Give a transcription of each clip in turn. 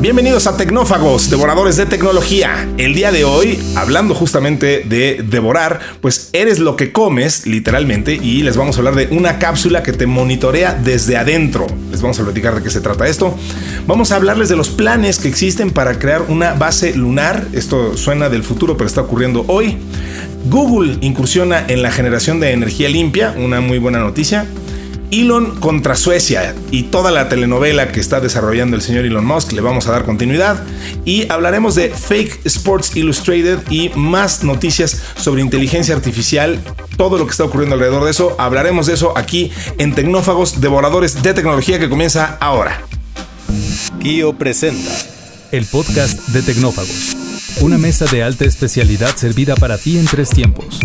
Bienvenidos a Tecnófagos, devoradores de tecnología. El día de hoy, hablando justamente de devorar, pues eres lo que comes, literalmente, y les vamos a hablar de una cápsula que te monitorea desde adentro. Les vamos a platicar de qué se trata esto. Vamos a hablarles de los planes que existen para crear una base lunar. Esto suena del futuro, pero está ocurriendo hoy. Google incursiona en la generación de energía limpia, una muy buena noticia. Elon contra Suecia y toda la telenovela que está desarrollando el señor Elon Musk, le vamos a dar continuidad. Y hablaremos de Fake Sports Illustrated y más noticias sobre inteligencia artificial, todo lo que está ocurriendo alrededor de eso, hablaremos de eso aquí en Tecnófagos, devoradores de tecnología que comienza ahora. Kio presenta el podcast de Tecnófagos, una mesa de alta especialidad servida para ti en tres tiempos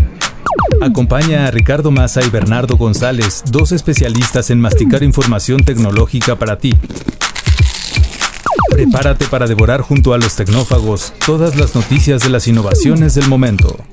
Acompaña a Ricardo Massa y Bernardo González, dos especialistas en masticar información tecnológica para ti. Prepárate para devorar junto a los tecnófagos todas las noticias de las innovaciones del momento.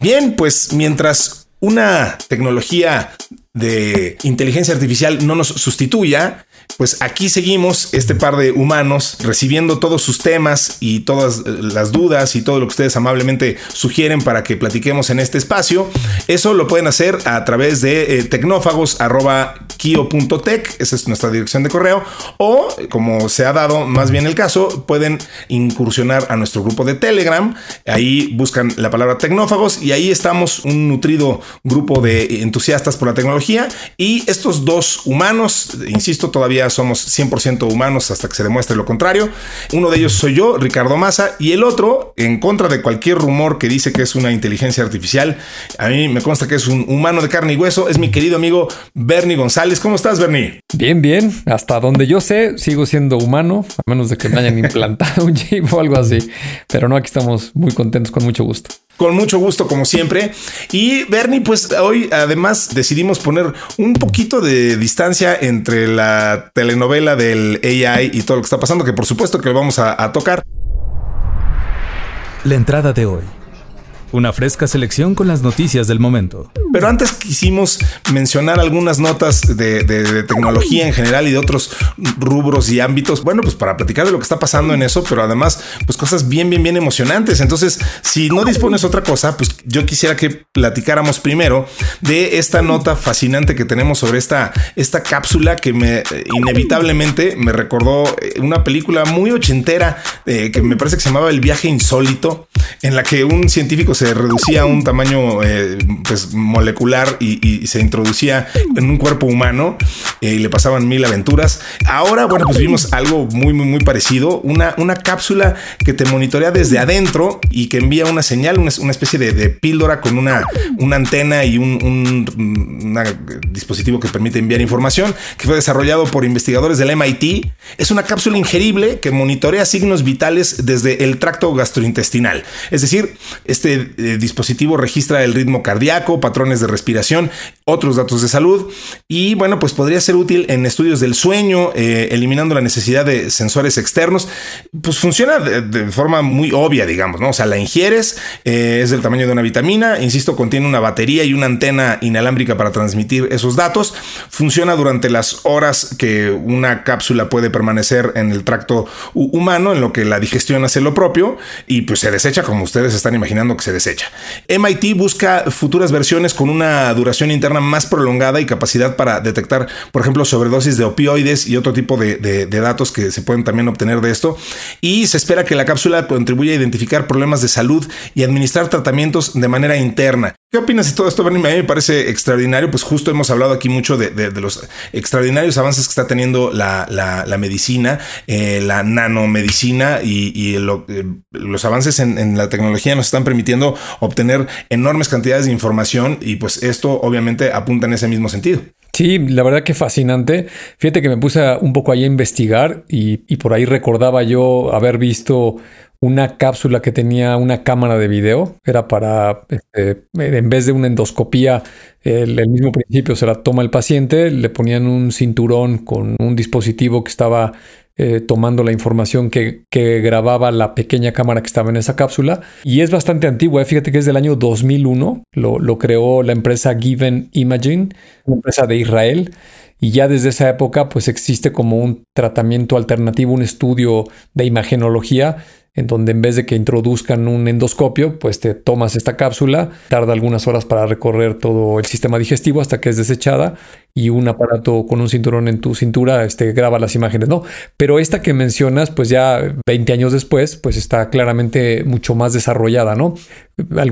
Bien, pues mientras una tecnología de inteligencia artificial no nos sustituya, pues aquí seguimos este par de humanos recibiendo todos sus temas y todas eh, las dudas y todo lo que ustedes amablemente sugieren para que platiquemos en este espacio. Eso lo pueden hacer a través de eh, tecnófagos.kio.tech, esa es nuestra dirección de correo, o como se ha dado más bien el caso, pueden incursionar a nuestro grupo de Telegram, ahí buscan la palabra tecnófagos y ahí estamos un nutrido grupo de entusiastas por la tecnología y estos dos humanos, insisto, todavía somos 100% humanos hasta que se demuestre lo contrario. Uno de ellos soy yo, Ricardo Massa, y el otro, en contra de cualquier rumor que dice que es una inteligencia artificial, a mí me consta que es un humano de carne y hueso, es mi querido amigo Bernie González. ¿Cómo estás, Bernie? Bien, bien. Hasta donde yo sé, sigo siendo humano, a menos de que me hayan implantado un chip o algo así. Pero no, aquí estamos muy contentos, con mucho gusto. Con mucho gusto, como siempre. Y Bernie, pues hoy además decidimos poner un poquito de distancia entre la telenovela del AI y todo lo que está pasando, que por supuesto que lo vamos a, a tocar. La entrada de hoy. Una fresca selección con las noticias del momento. Pero antes quisimos mencionar algunas notas de, tecnología en general y de otros rubros y ámbitos. Bueno, pues para platicar de lo que está pasando en eso, pero además, pues cosas bien, bien, bien emocionantes. Entonces, si no dispones otra cosa, pues yo quisiera que platicáramos primero de esta nota fascinante que tenemos sobre esta, esta cápsula que me inevitablemente me recordó una película muy ochentera eh, que me parece que se llamaba El viaje insólito, en la que un científico se se reducía a un tamaño eh, pues, molecular y, se introducía en un cuerpo humano eh, y le pasaban mil aventuras. Ahora, bueno, pues vimos algo muy, muy, muy parecido. Una, una cápsula que te monitorea desde adentro y que envía una señal, una, especie de, píldora con una, una antena y un, dispositivo que permite enviar información, que fue desarrollado por investigadores del MIT. Es una cápsula ingerible que monitorea signos vitales desde el tracto gastrointestinal. Es decir, este eh, dispositivo registra el ritmo cardíaco, patrones de respiración, otros datos de salud y bueno, pues podría ser útil en estudios del sueño, eh, eliminando la necesidad de sensores externos. Pues funciona de, forma muy obvia, digamos, ¿no? O sea, la ingieres, eh, es del tamaño de una vitamina, insisto, contiene una batería y una antena inalámbrica para transmitir esos datos. Funciona durante las horas que una cápsula puede permanecer en el tracto humano, en lo que la digestión hace lo propio y pues se desecha como ustedes están imaginando que se desecha. MIT busca futuras versiones con una duración interna más prolongada y capacidad para detectar, por ejemplo, sobredosis de opioides y otro tipo de, datos que se pueden también obtener de esto. Y se espera que la cápsula contribuya a identificar problemas de salud y administrar tratamientos de manera interna. ¿Qué opinas de todo esto, Bernie? A mí me parece extraordinario, pues justo hemos hablado aquí mucho de, los extraordinarios avances que está teniendo la, medicina, eh, la nanomedicina y, eh, los avances en, la tecnología nos están permitiendo obtener enormes cantidades de información y pues esto obviamente apunta en ese mismo sentido. Sí, la verdad que fascinante. Fíjate que me puse un poco ahí a investigar y por ahí recordaba yo haber visto una cápsula que tenía una cámara de video. Era para, este, en vez de una endoscopía, el, mismo principio se la toma el paciente, le ponían un cinturón con un dispositivo que estaba eh, tomando la información que, grababa la pequeña cámara que estaba en esa cápsula. Y es bastante antigua, ¿eh? fíjate que es del año 2001, lo, lo creó la empresa Given Imaging, una empresa de Israel. y ya desde esa época pues existe como un tratamiento alternativo, un estudio de imagenología en donde en vez de que introduzcan un endoscopio, pues te tomas esta cápsula, tarda algunas horas para recorrer todo el sistema digestivo hasta que es desechada y un aparato con un cinturón en tu cintura este, graba las imágenes, ¿no? Pero esta que mencionas, pues ya 20 años después, pues está claramente mucho más desarrollada, ¿no?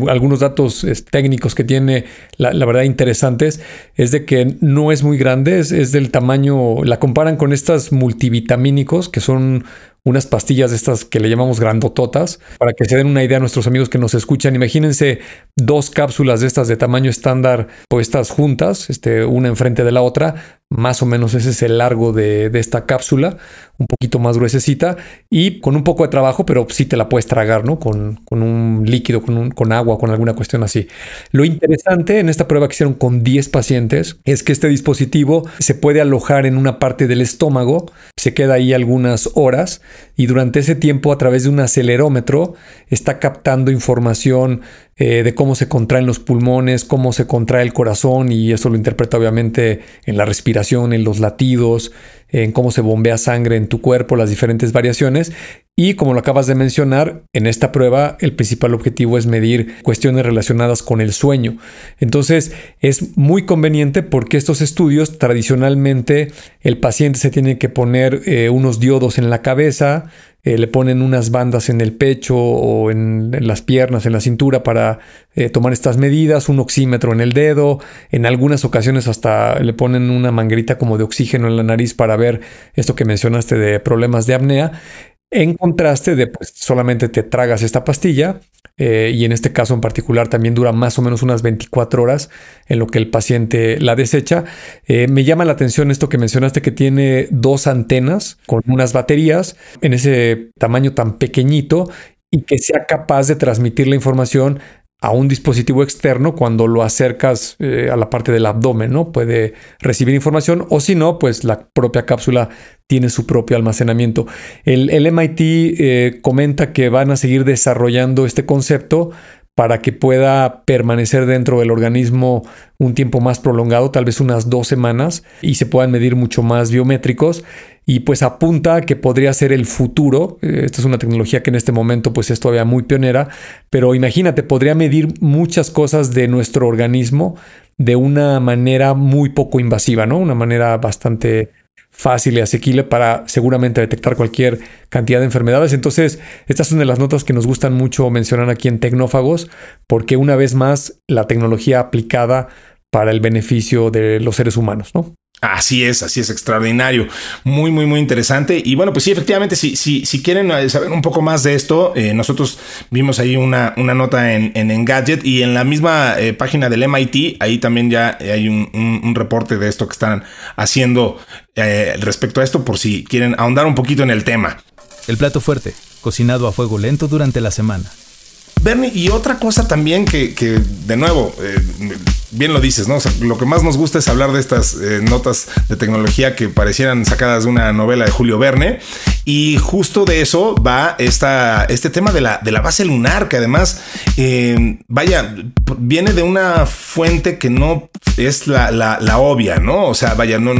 Algunos datos técnicos que tiene, la, verdad, interesantes, es de que no es muy grande, es, es del tamaño, la comparan con estas multivitamínicos que son unas pastillas de estas que le llamamos grandototas, para que se den una idea a nuestros amigos que nos escuchan. Imagínense dos cápsulas de estas de tamaño estándar puestas juntas, este, una enfrente de la otra, más o menos ese es el largo de, esta cápsula, un poquito más gruesecita y con un poco de trabajo, pero sí te la puedes tragar, ¿no? Con, un líquido, con, un, con agua, con alguna cuestión así. Lo interesante en esta prueba que hicieron con 10 pacientes es que este dispositivo se puede alojar en una parte del estómago, se queda ahí algunas horas y durante ese tiempo a través de un acelerómetro está captando información eh, de cómo se contraen los pulmones, cómo se contrae el corazón y eso lo interpreta obviamente en la respiración, en los latidos, en cómo se bombea sangre en tu cuerpo, las diferentes variaciones. Y como lo acabas de mencionar, en esta prueba el principal objetivo es medir cuestiones relacionadas con el sueño. Entonces es muy conveniente porque estos estudios tradicionalmente el paciente se tiene que poner eh, unos diodos en la cabeza, eh, le ponen unas bandas en el pecho o en, las piernas, en la cintura para eh, tomar estas medidas, un oxímetro en el dedo, en algunas ocasiones hasta le ponen una manguerita como de oxígeno en la nariz para ver esto que mencionaste de problemas de apnea. En contraste de pues solamente te tragas esta pastilla eh, y en este caso en particular también dura más o menos unas 24 horas en lo que el paciente la desecha. Eh, me llama la atención esto que mencionaste que tiene dos antenas con unas baterías en ese tamaño tan pequeñito y que sea capaz de transmitir la información a un dispositivo externo cuando lo acercas eh, a la parte del abdomen, ¿no? Puede recibir información o si no, pues la propia cápsula tiene su propio almacenamiento. El, MIT eh, comenta que van a seguir desarrollando este concepto para que pueda permanecer dentro del organismo un tiempo más prolongado, tal vez unas dos semanas, y se puedan medir mucho más biométricos y pues apunta que podría ser el futuro. Eh, esta es una tecnología que en este momento pues es todavía muy pionera, pero imagínate, podría medir muchas cosas de nuestro organismo de una manera muy poco invasiva, ¿no? Una manera bastante fácil y asequible para seguramente detectar cualquier cantidad de enfermedades. Entonces, estas son de las notas que nos gustan mucho mencionar aquí en Tecnófagos, porque una vez más la tecnología aplicada para el beneficio de los seres humanos, ¿no? Así es, así es, extraordinario. Muy, muy, muy interesante. Y bueno, pues sí, efectivamente, si, si, si quieren eh, saber un poco más de esto, eh, nosotros vimos ahí una, una nota en, en Engadget y en la misma eh, página del MIT, ahí también ya hay un, un, reporte de esto que están haciendo respecto a esto, por si quieren ahondar un poquito en el tema. El plato fuerte, cocinado a fuego lento durante la semana. Bernie, y otra cosa también que, que de nuevo, bien lo dices, ¿no? lo que más nos gusta es hablar de estas eh, notas de tecnología que parecieran sacadas de una novela de Julio Verne. Y justo de eso va esta, este tema de la, de la base lunar, que además, eh, vaya, viene de una fuente que no es la, la, obvia, ¿no? O sea, vaya, no,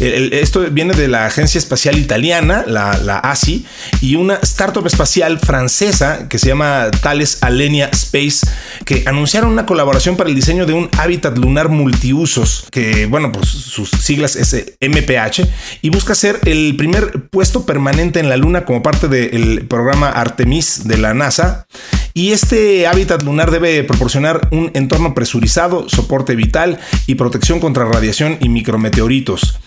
esto viene de la Agencia Espacial Italiana, la, la ASI, y una startup espacial francesa que se llama Thales Alenia Space, que anunciaron una colaboración para el diseño de un hábitat lunar multiusos, que bueno, pues sus siglas es MPH, y busca ser el primer puesto permanente en la Luna como parte del programa Artemis de la NASA. Y este hábitat lunar debe proporcionar un entorno presurizado, soporte vital y protección contra radiación y micrometeoritos.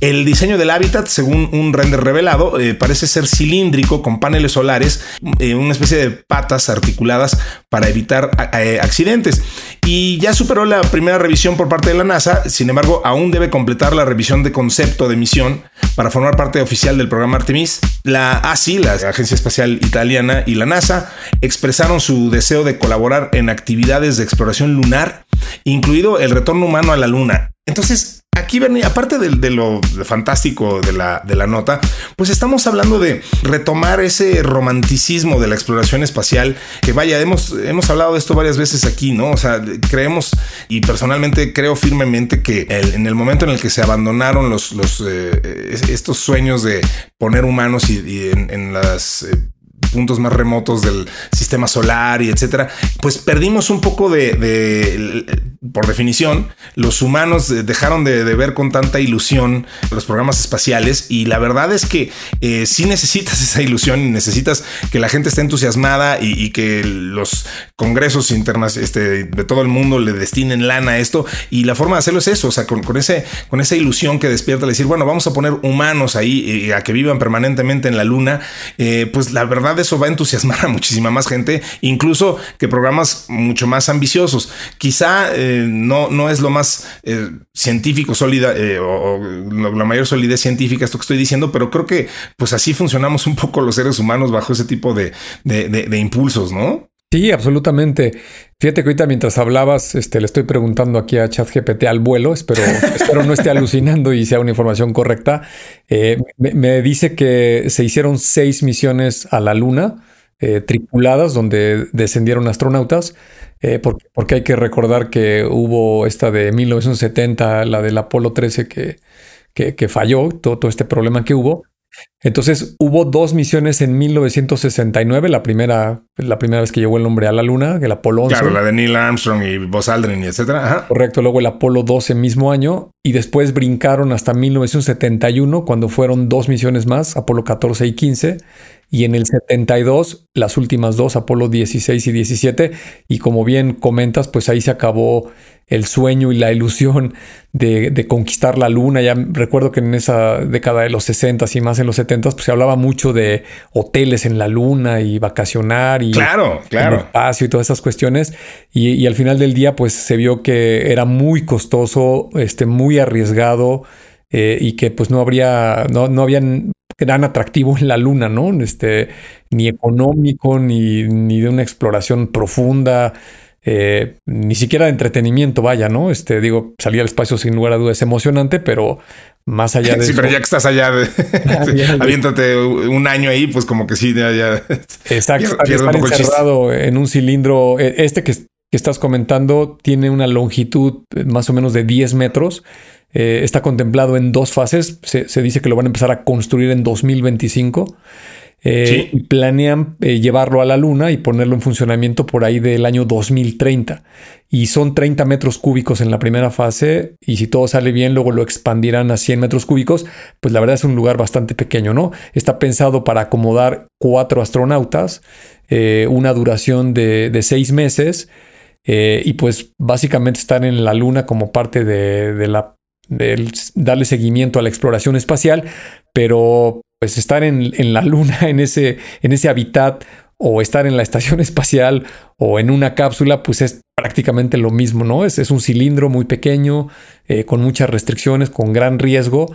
El diseño del hábitat, según un render revelado, eh, parece ser cilíndrico con paneles solares, eh, una especie de patas articuladas para evitar eh, accidentes. Y ya superó la primera revisión por parte de la NASA, sin embargo, aún debe completar la revisión de concepto de misión para formar parte oficial del programa Artemis. La ASI, la Agencia Espacial Italiana, y la NASA expresaron su deseo de colaborar en actividades de exploración lunar, incluido el retorno humano a la Luna. Entonces, aquí, Bernie, aparte de, lo fantástico de la, nota, pues estamos hablando de retomar ese romanticismo de la exploración espacial, que vaya, hemos, hemos hablado de esto varias veces aquí, ¿no? O sea, creemos y personalmente creo firmemente que en el momento en el que se abandonaron los, eh, estos sueños de poner humanos y, en, las... Eh, puntos más remotos del sistema solar y etcétera, pues perdimos un poco de, por definición, los humanos dejaron de, ver con tanta ilusión los programas espaciales y la verdad es que eh, si necesitas esa ilusión y necesitas que la gente esté entusiasmada y, que los congresos internos este, de todo el mundo le destinen lana a esto y la forma de hacerlo es eso, o sea, con, ese, con esa ilusión que despierta, decir, bueno, vamos a poner humanos ahí a que vivan permanentemente en la luna, eh, pues la verdad eso va a entusiasmar a muchísima más gente, incluso que programas mucho más ambiciosos. Quizá eh, no, no es lo más eh, científico sólida eh, o, la mayor solidez científica esto que estoy diciendo, pero creo que pues así funcionamos un poco los seres humanos bajo ese tipo de, de, impulsos, ¿no? Sí, absolutamente. Fíjate que ahorita mientras hablabas, este, le estoy preguntando aquí a ChatGPT al vuelo, espero, espero no esté alucinando y sea una información correcta. me, dice que se hicieron seis misiones a la Luna eh, tripuladas donde descendieron astronautas, eh, porque, hay que recordar que hubo esta de 1970, la del Apolo 13 que, que, falló, todo, este problema que hubo. Entonces hubo dos misiones en 1969, la primera, la primera vez que llegó el hombre a la Luna, el Apolo 11. Claro, la de Neil Armstrong y Buzz Aldrin y etcétera. Correcto, luego el Apolo 12 mismo año y después brincaron hasta 1971 cuando fueron dos misiones más, Apolo 14 y 15 y en el 72 las últimas dos, Apolo 16 y 17, y como bien comentas, pues ahí se acabó el sueño y la ilusión de, conquistar la luna. Ya recuerdo que en esa década de los 60 y más en los 70 pues se hablaba mucho de hoteles en la luna y vacacionar y claro, claro. espacio y todas esas cuestiones. Y, al final del día pues se vio que era muy costoso, este, muy arriesgado. Eh, y que pues no habría, no, no habían gran atractivo en la luna, ¿no? Este, ni económico, ni, ni de una exploración profunda, eh, ni siquiera de entretenimiento, vaya, ¿no? Este, digo, salir al espacio sin lugar a dudas es emocionante, pero más allá de. Sí, pero ya que estás allá, de, aviéntate un año ahí, pues como que sí, ya. ya Exacto, estar encerrado en un cilindro. E, este que, que estás comentando tiene una longitud más o menos de 10 metros eh, está contemplado en dos fases. Se, dice que lo van a empezar a construir en 2025. Eh, y planean eh, llevarlo a la Luna y ponerlo en funcionamiento por ahí del año 2030. Y son 30 metros cúbicos en la primera fase y si todo sale bien luego lo expandirán a 100 metros cúbicos. Pues la verdad es un lugar bastante pequeño, ¿no? Está pensado para acomodar cuatro astronautas, una duración de, de seis meses. y pues básicamente estar en la Luna como parte de la darle seguimiento a la exploración espacial, pero pues estar en, la Luna, en ese, en ese hábitat, o estar en la estación espacial o en una cápsula, pues es prácticamente lo mismo, ¿no? Es, es un cilindro muy pequeño, eh, con muchas restricciones, con gran riesgo.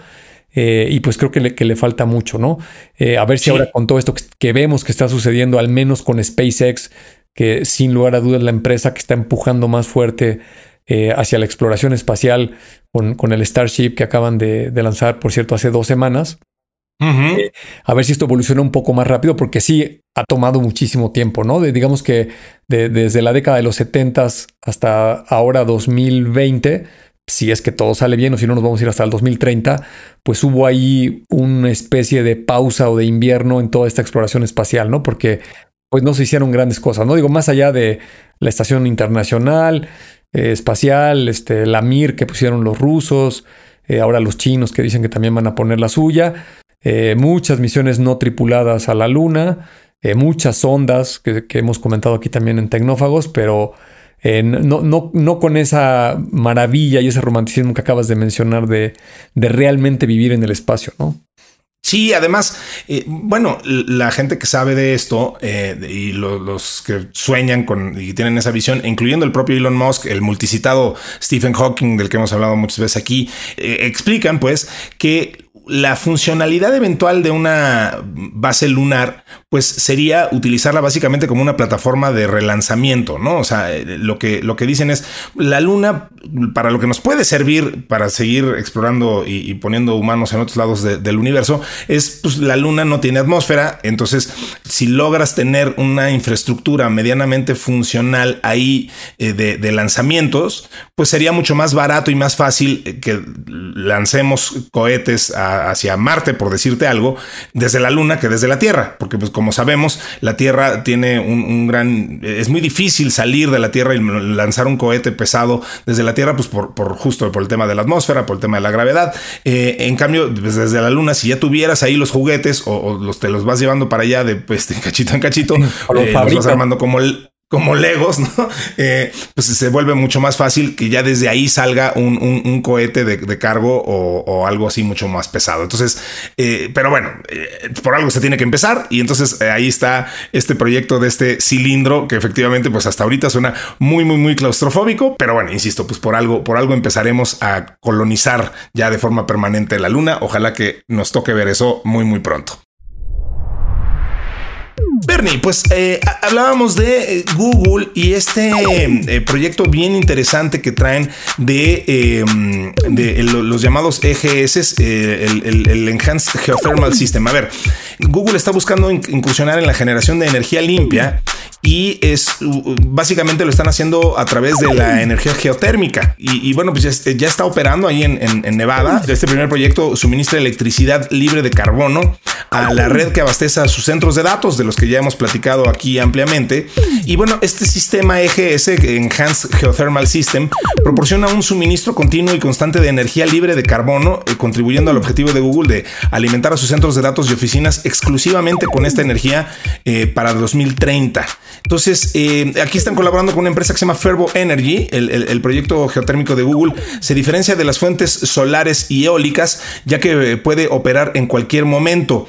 Eh, y pues creo que le, que le falta mucho, ¿no? Eh, a ver si ahora con todo esto que, vemos que está sucediendo, al menos con SpaceX, que sin lugar a dudas la empresa que está empujando más fuerte eh, hacia la exploración espacial con, el Starship que acaban de, lanzar, por cierto, hace dos semanas. Eh, a ver si esto evoluciona un poco más rápido, porque sí ha tomado muchísimo tiempo, ¿no? digamos que desde la década de los 70 hasta ahora 2020, si es que todo sale bien o si no nos vamos a ir hasta el 2030, pues hubo ahí una especie de pausa o de invierno en toda esta exploración espacial, ¿no? Porque pues no se hicieron grandes cosas, ¿no? Digo, más allá de la estación internacional, eh, espacial, este, la Mir que pusieron los rusos, eh, ahora los chinos que dicen que también van a poner la suya, eh, muchas misiones no tripuladas a la Luna, muchas ondas que, hemos comentado aquí también en Tecnófagos, pero no, no, no, con esa maravilla y ese romanticismo que acabas de mencionar de, de realmente vivir en el espacio, ¿no? Sí, además, eh, bueno, la gente que sabe de esto eh, y los que sueñan con y tienen esa visión, incluyendo el propio Elon Musk, el multicitado Stephen Hawking, del que hemos hablado muchas veces aquí, eh, explican pues que la funcionalidad eventual de una base lunar, pues sería utilizarla básicamente como una plataforma de relanzamiento, ¿no? O sea, eh, lo que, lo que dicen es, la luna, para lo que nos puede servir para seguir explorando y, poniendo humanos en otros lados del universo, es, pues la luna no tiene atmósfera, entonces, si logras tener una infraestructura medianamente funcional ahí eh, de, lanzamientos, pues sería mucho más barato y más fácil eh, que lancemos cohetes hacia Marte, por decirte algo, desde la Luna que desde la Tierra, porque pues como sabemos, la Tierra tiene un, gran... Es muy difícil salir de la Tierra y lanzar un cohete pesado desde la Tierra, pues por, justo por el tema de la atmósfera, por el tema de la gravedad. Eh, en cambio, pues, desde la Luna, si ya tuvieras ahí los juguetes o, los te los vas llevando para allá de, pues, de cachito en cachito, eh, los vas armando como el como Legos, ¿no? Eh, pues se vuelve mucho más fácil que ya desde ahí salga un, cohete de, cargo o, algo así mucho más pesado. Entonces, eh, pero bueno, eh, por algo se tiene que empezar y entonces ahí está este proyecto de este cilindro que efectivamente pues hasta ahorita suena muy, muy, muy claustrofóbico, pero bueno, insisto, pues por algo, por algo empezaremos a colonizar ya de forma permanente la luna. Ojalá que nos toque ver eso muy, muy pronto. Bernie, pues eh, hablábamos de eh, Google y este eh, proyecto bien interesante que traen de, los llamados EGS, el, Enhanced Geothermal System. A ver, Google está buscando incursionar en la generación de energía limpia y es básicamente lo están haciendo a través de la energía geotérmica. Y, bueno, pues ya, está operando ahí en, Nevada. Este primer proyecto suministra electricidad libre de carbono a la red que abastece a sus centros de datos, de los que ya hemos platicado aquí ampliamente. Y bueno, este sistema EGS, Enhanced Geothermal System, proporciona un suministro continuo y constante de energía libre de carbono, eh, contribuyendo al objetivo de Google de alimentar a sus centros de datos y oficinas exclusivamente con esta energía eh, para 2030. Entonces, eh, aquí están colaborando con una empresa que se llama Fervo Energy. El, proyecto geotérmico de Google se diferencia de las fuentes solares y eólicas, ya que puede operar en cualquier momento.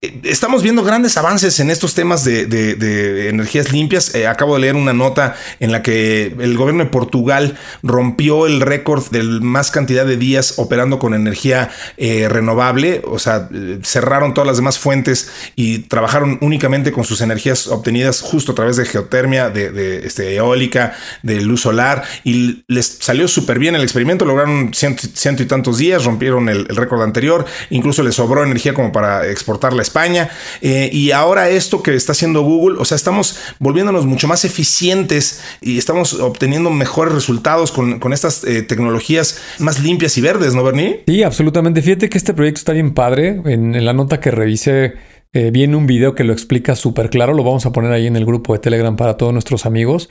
Eh, estamos viendo grandes avances en estos temas de, energías limpias. Eh, acabo de leer una nota en la que el gobierno de Portugal rompió el récord de más cantidad de días operando con energía eh, renovable. O sea, cerraron todas las demás fuentes y trabajaron únicamente con sus energías obtenidas justo a través de geotermia, de, este, eólica, de luz solar. Y les salió súper bien el experimento. Lograron ciento, y tantos días, rompieron el, récord anterior. Incluso les sobró energía como para exportarla España. Eh, y ahora esto que está haciendo Google, o sea, estamos volviéndonos mucho más eficientes y estamos obteniendo mejores resultados con, estas eh, tecnologías más limpias y verdes, ¿no, Bernie? Sí, absolutamente. Fíjate que este proyecto está bien padre. En, la nota que revisé eh, viene un video que lo explica súper claro. Lo vamos a poner ahí en el grupo de Telegram para todos nuestros amigos.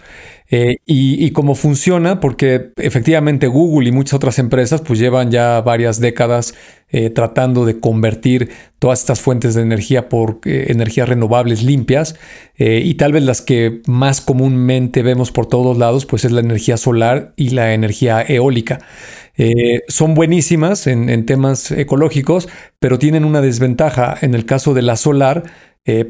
Eh, y, cómo funciona, porque efectivamente Google y muchas otras empresas pues llevan ya varias décadas eh, tratando de convertir todas estas fuentes de energía por eh, energías renovables limpias y tal vez las que más comúnmente vemos por todos lados pues es la energía solar y la energía eólica. son buenísimas en, en temas ecológicos, pero tienen una desventaja. En el caso de la solar,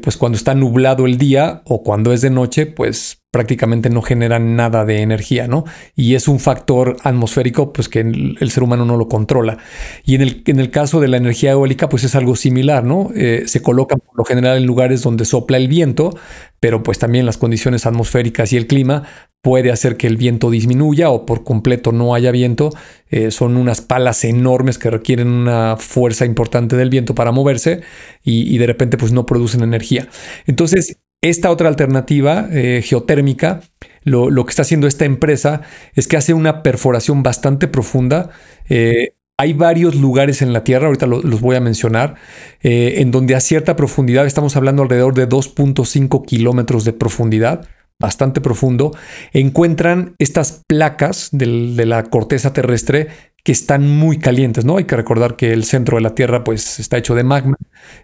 pues cuando está nublado el día o cuando es de noche, pues prácticamente no generan nada de energía, ¿no? Y es un factor atmosférico, pues que el, ser humano no lo controla. Y en el, en el, caso de la energía eólica, pues es algo similar, ¿no? Eh, se colocan por lo general en lugares donde sopla el viento, pero pues también las condiciones atmosféricas y el clima puede hacer que el viento disminuya o por completo no haya viento. Eh, son unas palas enormes que requieren una fuerza importante del viento para moverse y, de repente pues no producen energía. Entonces, esta otra alternativa eh, geotérmica, lo, que está haciendo esta empresa es que hace una perforación bastante profunda. Eh, hay varios lugares en la Tierra, ahorita los voy a mencionar, en donde a cierta profundidad, estamos hablando alrededor de 2.5 kilómetros de profundidad, bastante profundo, encuentran estas placas de la corteza terrestre que están muy calientes, ¿no? Hay que recordar que el centro de la Tierra pues está hecho de magma,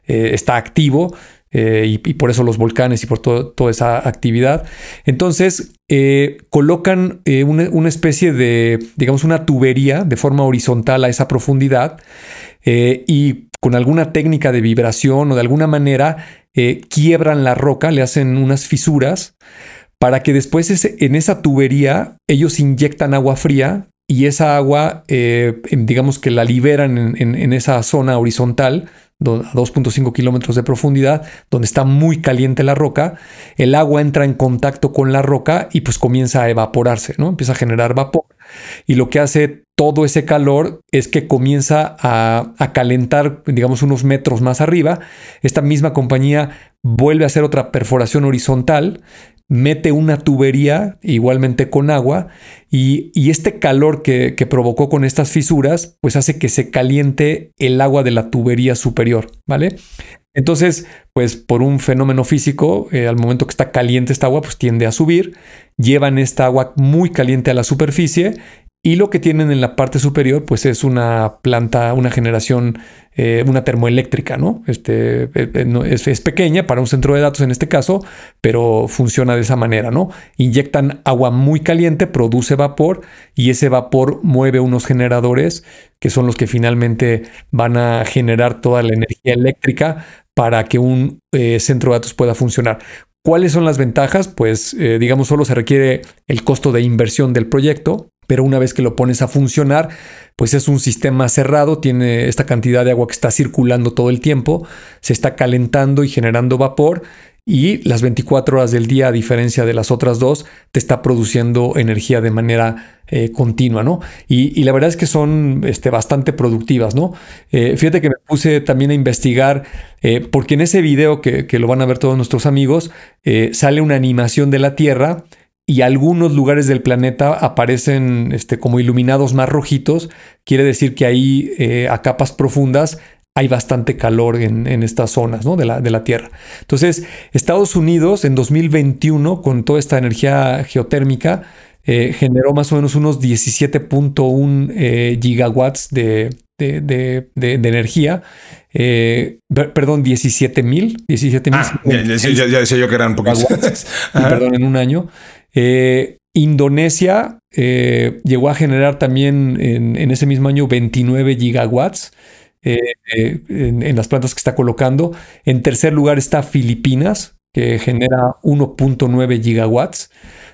está activo, eh, y, por eso los volcanes y por toda esa actividad. Entonces, eh, colocan eh, una, especie de, digamos, una tubería de forma horizontal a esa profundidad y con alguna técnica de vibración o de alguna manera quiebran la roca, le hacen unas fisuras para que después en esa tubería ellos inyectan agua fría y esa agua, eh, digamos que la liberan en, esa zona horizontal a 2.5 kilómetros de profundidad, donde está muy caliente la roca, el agua entra en contacto con la roca y pues comienza a evaporarse, ¿no? Empieza a generar vapor. Y lo que hace todo ese calor es que comienza a, a, calentar, digamos, unos metros más arriba. Esta misma compañía vuelve a hacer otra perforación horizontal mete una tubería igualmente con agua y, este calor que, provocó con estas fisuras pues hace que se caliente el agua de la tubería superior, ¿vale? Entonces, pues por un fenómeno físico, eh, al momento que está caliente esta agua, pues tiende a subir, llevan esta agua muy caliente a la superficie y lo que tienen en la parte superior, pues es una planta, una generación, eh, una termoeléctrica, ¿no? Este, eh, eh, es, pequeña para un centro de datos en este caso, pero funciona de esa manera, ¿no? Inyectan agua muy caliente, produce vapor y ese vapor mueve unos generadores que son los que finalmente van a generar toda la energía eléctrica para que un centro de datos pueda funcionar. ¿Cuáles son las ventajas? Pues digamos solo se requiere el costo de inversión del proyecto, pero una vez que lo pones a funcionar, pues es un sistema cerrado, tiene esta cantidad de agua que está circulando todo el tiempo, se está calentando y generando vapor y las 24 horas del día, a diferencia de las otras dos, te está produciendo energía de manera eh, continua, ¿no? Y, la verdad es que son este, bastante productivas, ¿no? Eh, fíjate que me puse también a investigar, eh, porque en ese video que, que, lo van a ver todos nuestros amigos, sale una animación de la Tierra y algunos lugares del planeta aparecen este, como iluminados más rojitos, quiere decir que ahí eh, a capas profundas hay bastante calor en, estas zonas ¿no? de, la, de, la, Tierra. Entonces, Estados Unidos en 2021, con toda esta energía geotérmica, eh, generó más o menos unos 17.1 eh, gigawatts de, de, energía. perdón, 17 mil. 17 mil. Ah, ya, decía yo que eran poquitos. perdón, en un año. Eh, Indonesia eh, llegó a generar también en, ese mismo año 29 gigawatts eh, en, las plantas que está colocando. En tercer lugar está Filipinas, que genera 1.9 gigawatts.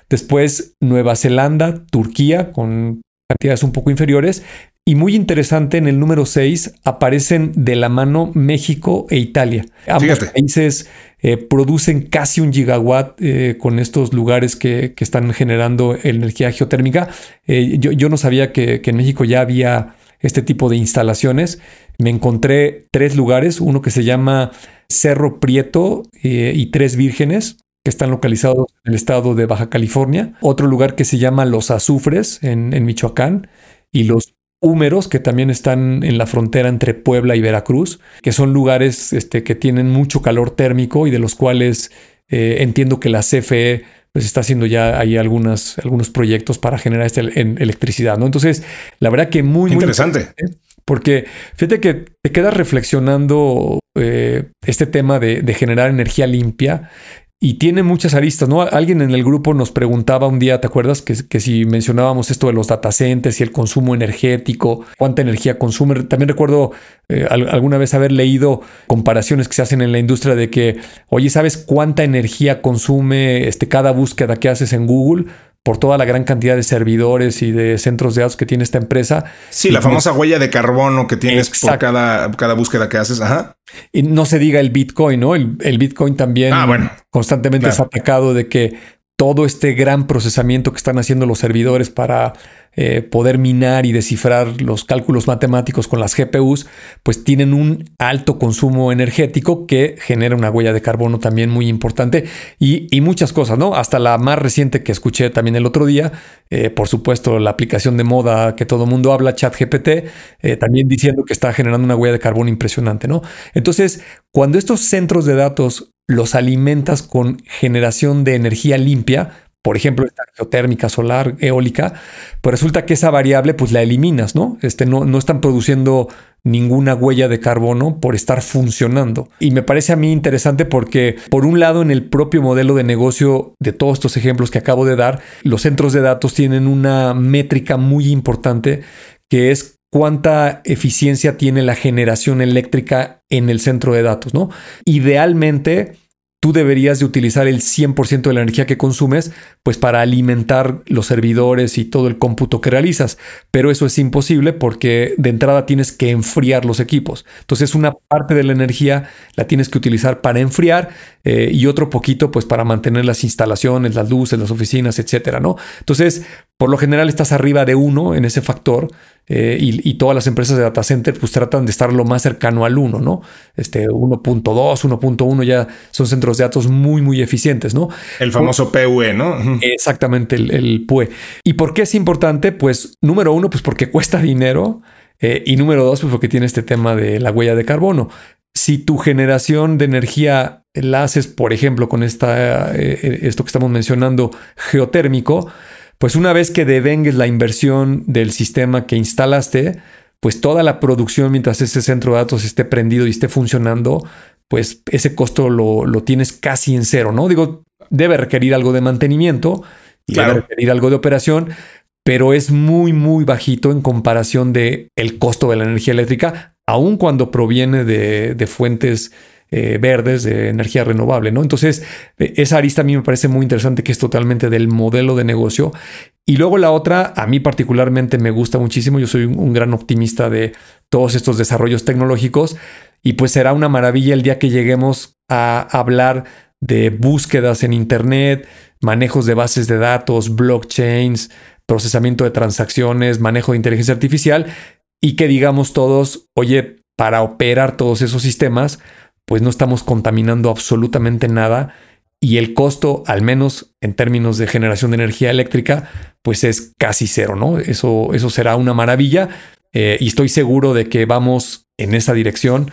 Después Nueva Zelanda, Turquía, con cantidades un poco inferiores. Y muy interesante, en el número 6 aparecen de la mano México e Italia. Ambos países eh, producen casi un gigawatt eh, con estos lugares que, están generando energía geotérmica. Eh, yo, no sabía que, en México ya había este tipo de instalaciones. Me encontré tres lugares, uno que se llama Cerro Prieto y Tres Vírgenes, que están localizados en el estado de Baja California. Otro lugar que se llama Los Azufres en, en Michoacán y los húmeros que también están en la frontera entre Puebla y Veracruz, que son lugares este, que tienen mucho calor térmico y de los cuales eh, entiendo que la CFE pues está haciendo ya ahí algunas, algunos proyectos para generar esta electricidad, ¿no? Entonces, la verdad que muy, interesante. porque fíjate que te quedas reflexionando eh, este tema de, de, generar energía limpia y tiene muchas aristas, ¿no? Alguien en el grupo nos preguntaba un día, ¿te acuerdas? Que, si mencionábamos esto de los datacenters y el consumo energético, cuánta energía consume. También recuerdo eh, alguna vez haber leído comparaciones que se hacen en la industria de que, oye, ¿sabes cuánta energía consume este, cada búsqueda que haces en Google? Por toda la gran cantidad de servidores y de centros de datos que tiene esta empresa. Sí, la famosa huella de carbono que tienes por cada, cada búsqueda que haces. Ajá. Y no se diga el Bitcoin, ¿no? El, Bitcoin también ah, constantemente es atacado de que todo este gran procesamiento que están haciendo los servidores para eh, poder minar y descifrar los cálculos matemáticos con las GPUs, pues tienen un alto consumo energético que genera una huella de carbono también muy importante y, muchas cosas, ¿no? Hasta la más reciente que escuché también el otro día, eh, por supuesto, la aplicación de moda que todo mundo habla, ChatGPT, eh, también diciendo que está generando una huella de carbono impresionante, ¿no? Entonces, cuando estos centros de datos los alimentas con generación de energía limpia, por ejemplo, esta geotérmica, solar, eólica, pues resulta que esa variable pues la eliminas, ¿no? Este, no, no están produciendo ninguna huella de carbono por estar funcionando. Y me parece a mí interesante porque, por un lado, en el propio modelo de negocio de todos estos ejemplos que acabo de dar, los centros de datos tienen una métrica muy importante que es cuánta eficiencia tiene la generación eléctrica en el centro de datos, ¿no? Idealmente, tú deberías de utilizar el 100% de la energía que consumes, pues para alimentar los servidores y todo el cómputo que realizas. Pero eso es imposible porque de entrada tienes que enfriar los equipos. Entonces una parte de la energía la tienes que utilizar para enfriar eh, y otro poquito pues para mantener las instalaciones, las luces, las oficinas, etcétera, ¿no? Entonces, por lo general estás arriba de uno en ese factor eh, y, todas las empresas de data center pues tratan de estar lo más cercano al 1, ¿no? Este 1.2, 1.1 ya son centros de datos muy, muy eficientes, ¿no? El famoso PUE, ¿no? Exactamente, el, PUE. ¿Y por qué es importante? Pues número uno, pues porque cuesta dinero. Eh, y número dos, pues porque tiene este tema de la huella de carbono. Si tu generación de energía la haces, por ejemplo, con esta, eh, esto que estamos mencionando, geotérmico, pues una vez que devengues la inversión del sistema que instalaste, pues toda la producción mientras ese centro de datos esté prendido y esté funcionando, pues ese costo lo, tienes casi en cero, ¿no? Digo, debe requerir algo de mantenimiento y debe requerir algo de operación, pero es muy, muy bajito en comparación de el costo de la energía eléctrica, aun cuando proviene de, de fuentes eh, verdes, de energía renovable, ¿no? Entonces, eh, esa arista a mí me parece muy interesante que es totalmente del modelo de negocio. Y luego la otra, a mí particularmente me gusta muchísimo, yo soy un, gran optimista de todos estos desarrollos tecnológicos y pues será una maravilla el día que lleguemos a hablar de búsquedas en Internet, manejos de bases de datos, blockchains, procesamiento de transacciones, manejo de inteligencia artificial y que digamos todos, oye, para operar todos esos sistemas, pues no estamos contaminando absolutamente nada y el costo, al menos en términos de generación de energía eléctrica, pues es casi cero, ¿no? Eso, eso será una maravilla eh, y estoy seguro de que vamos en esa dirección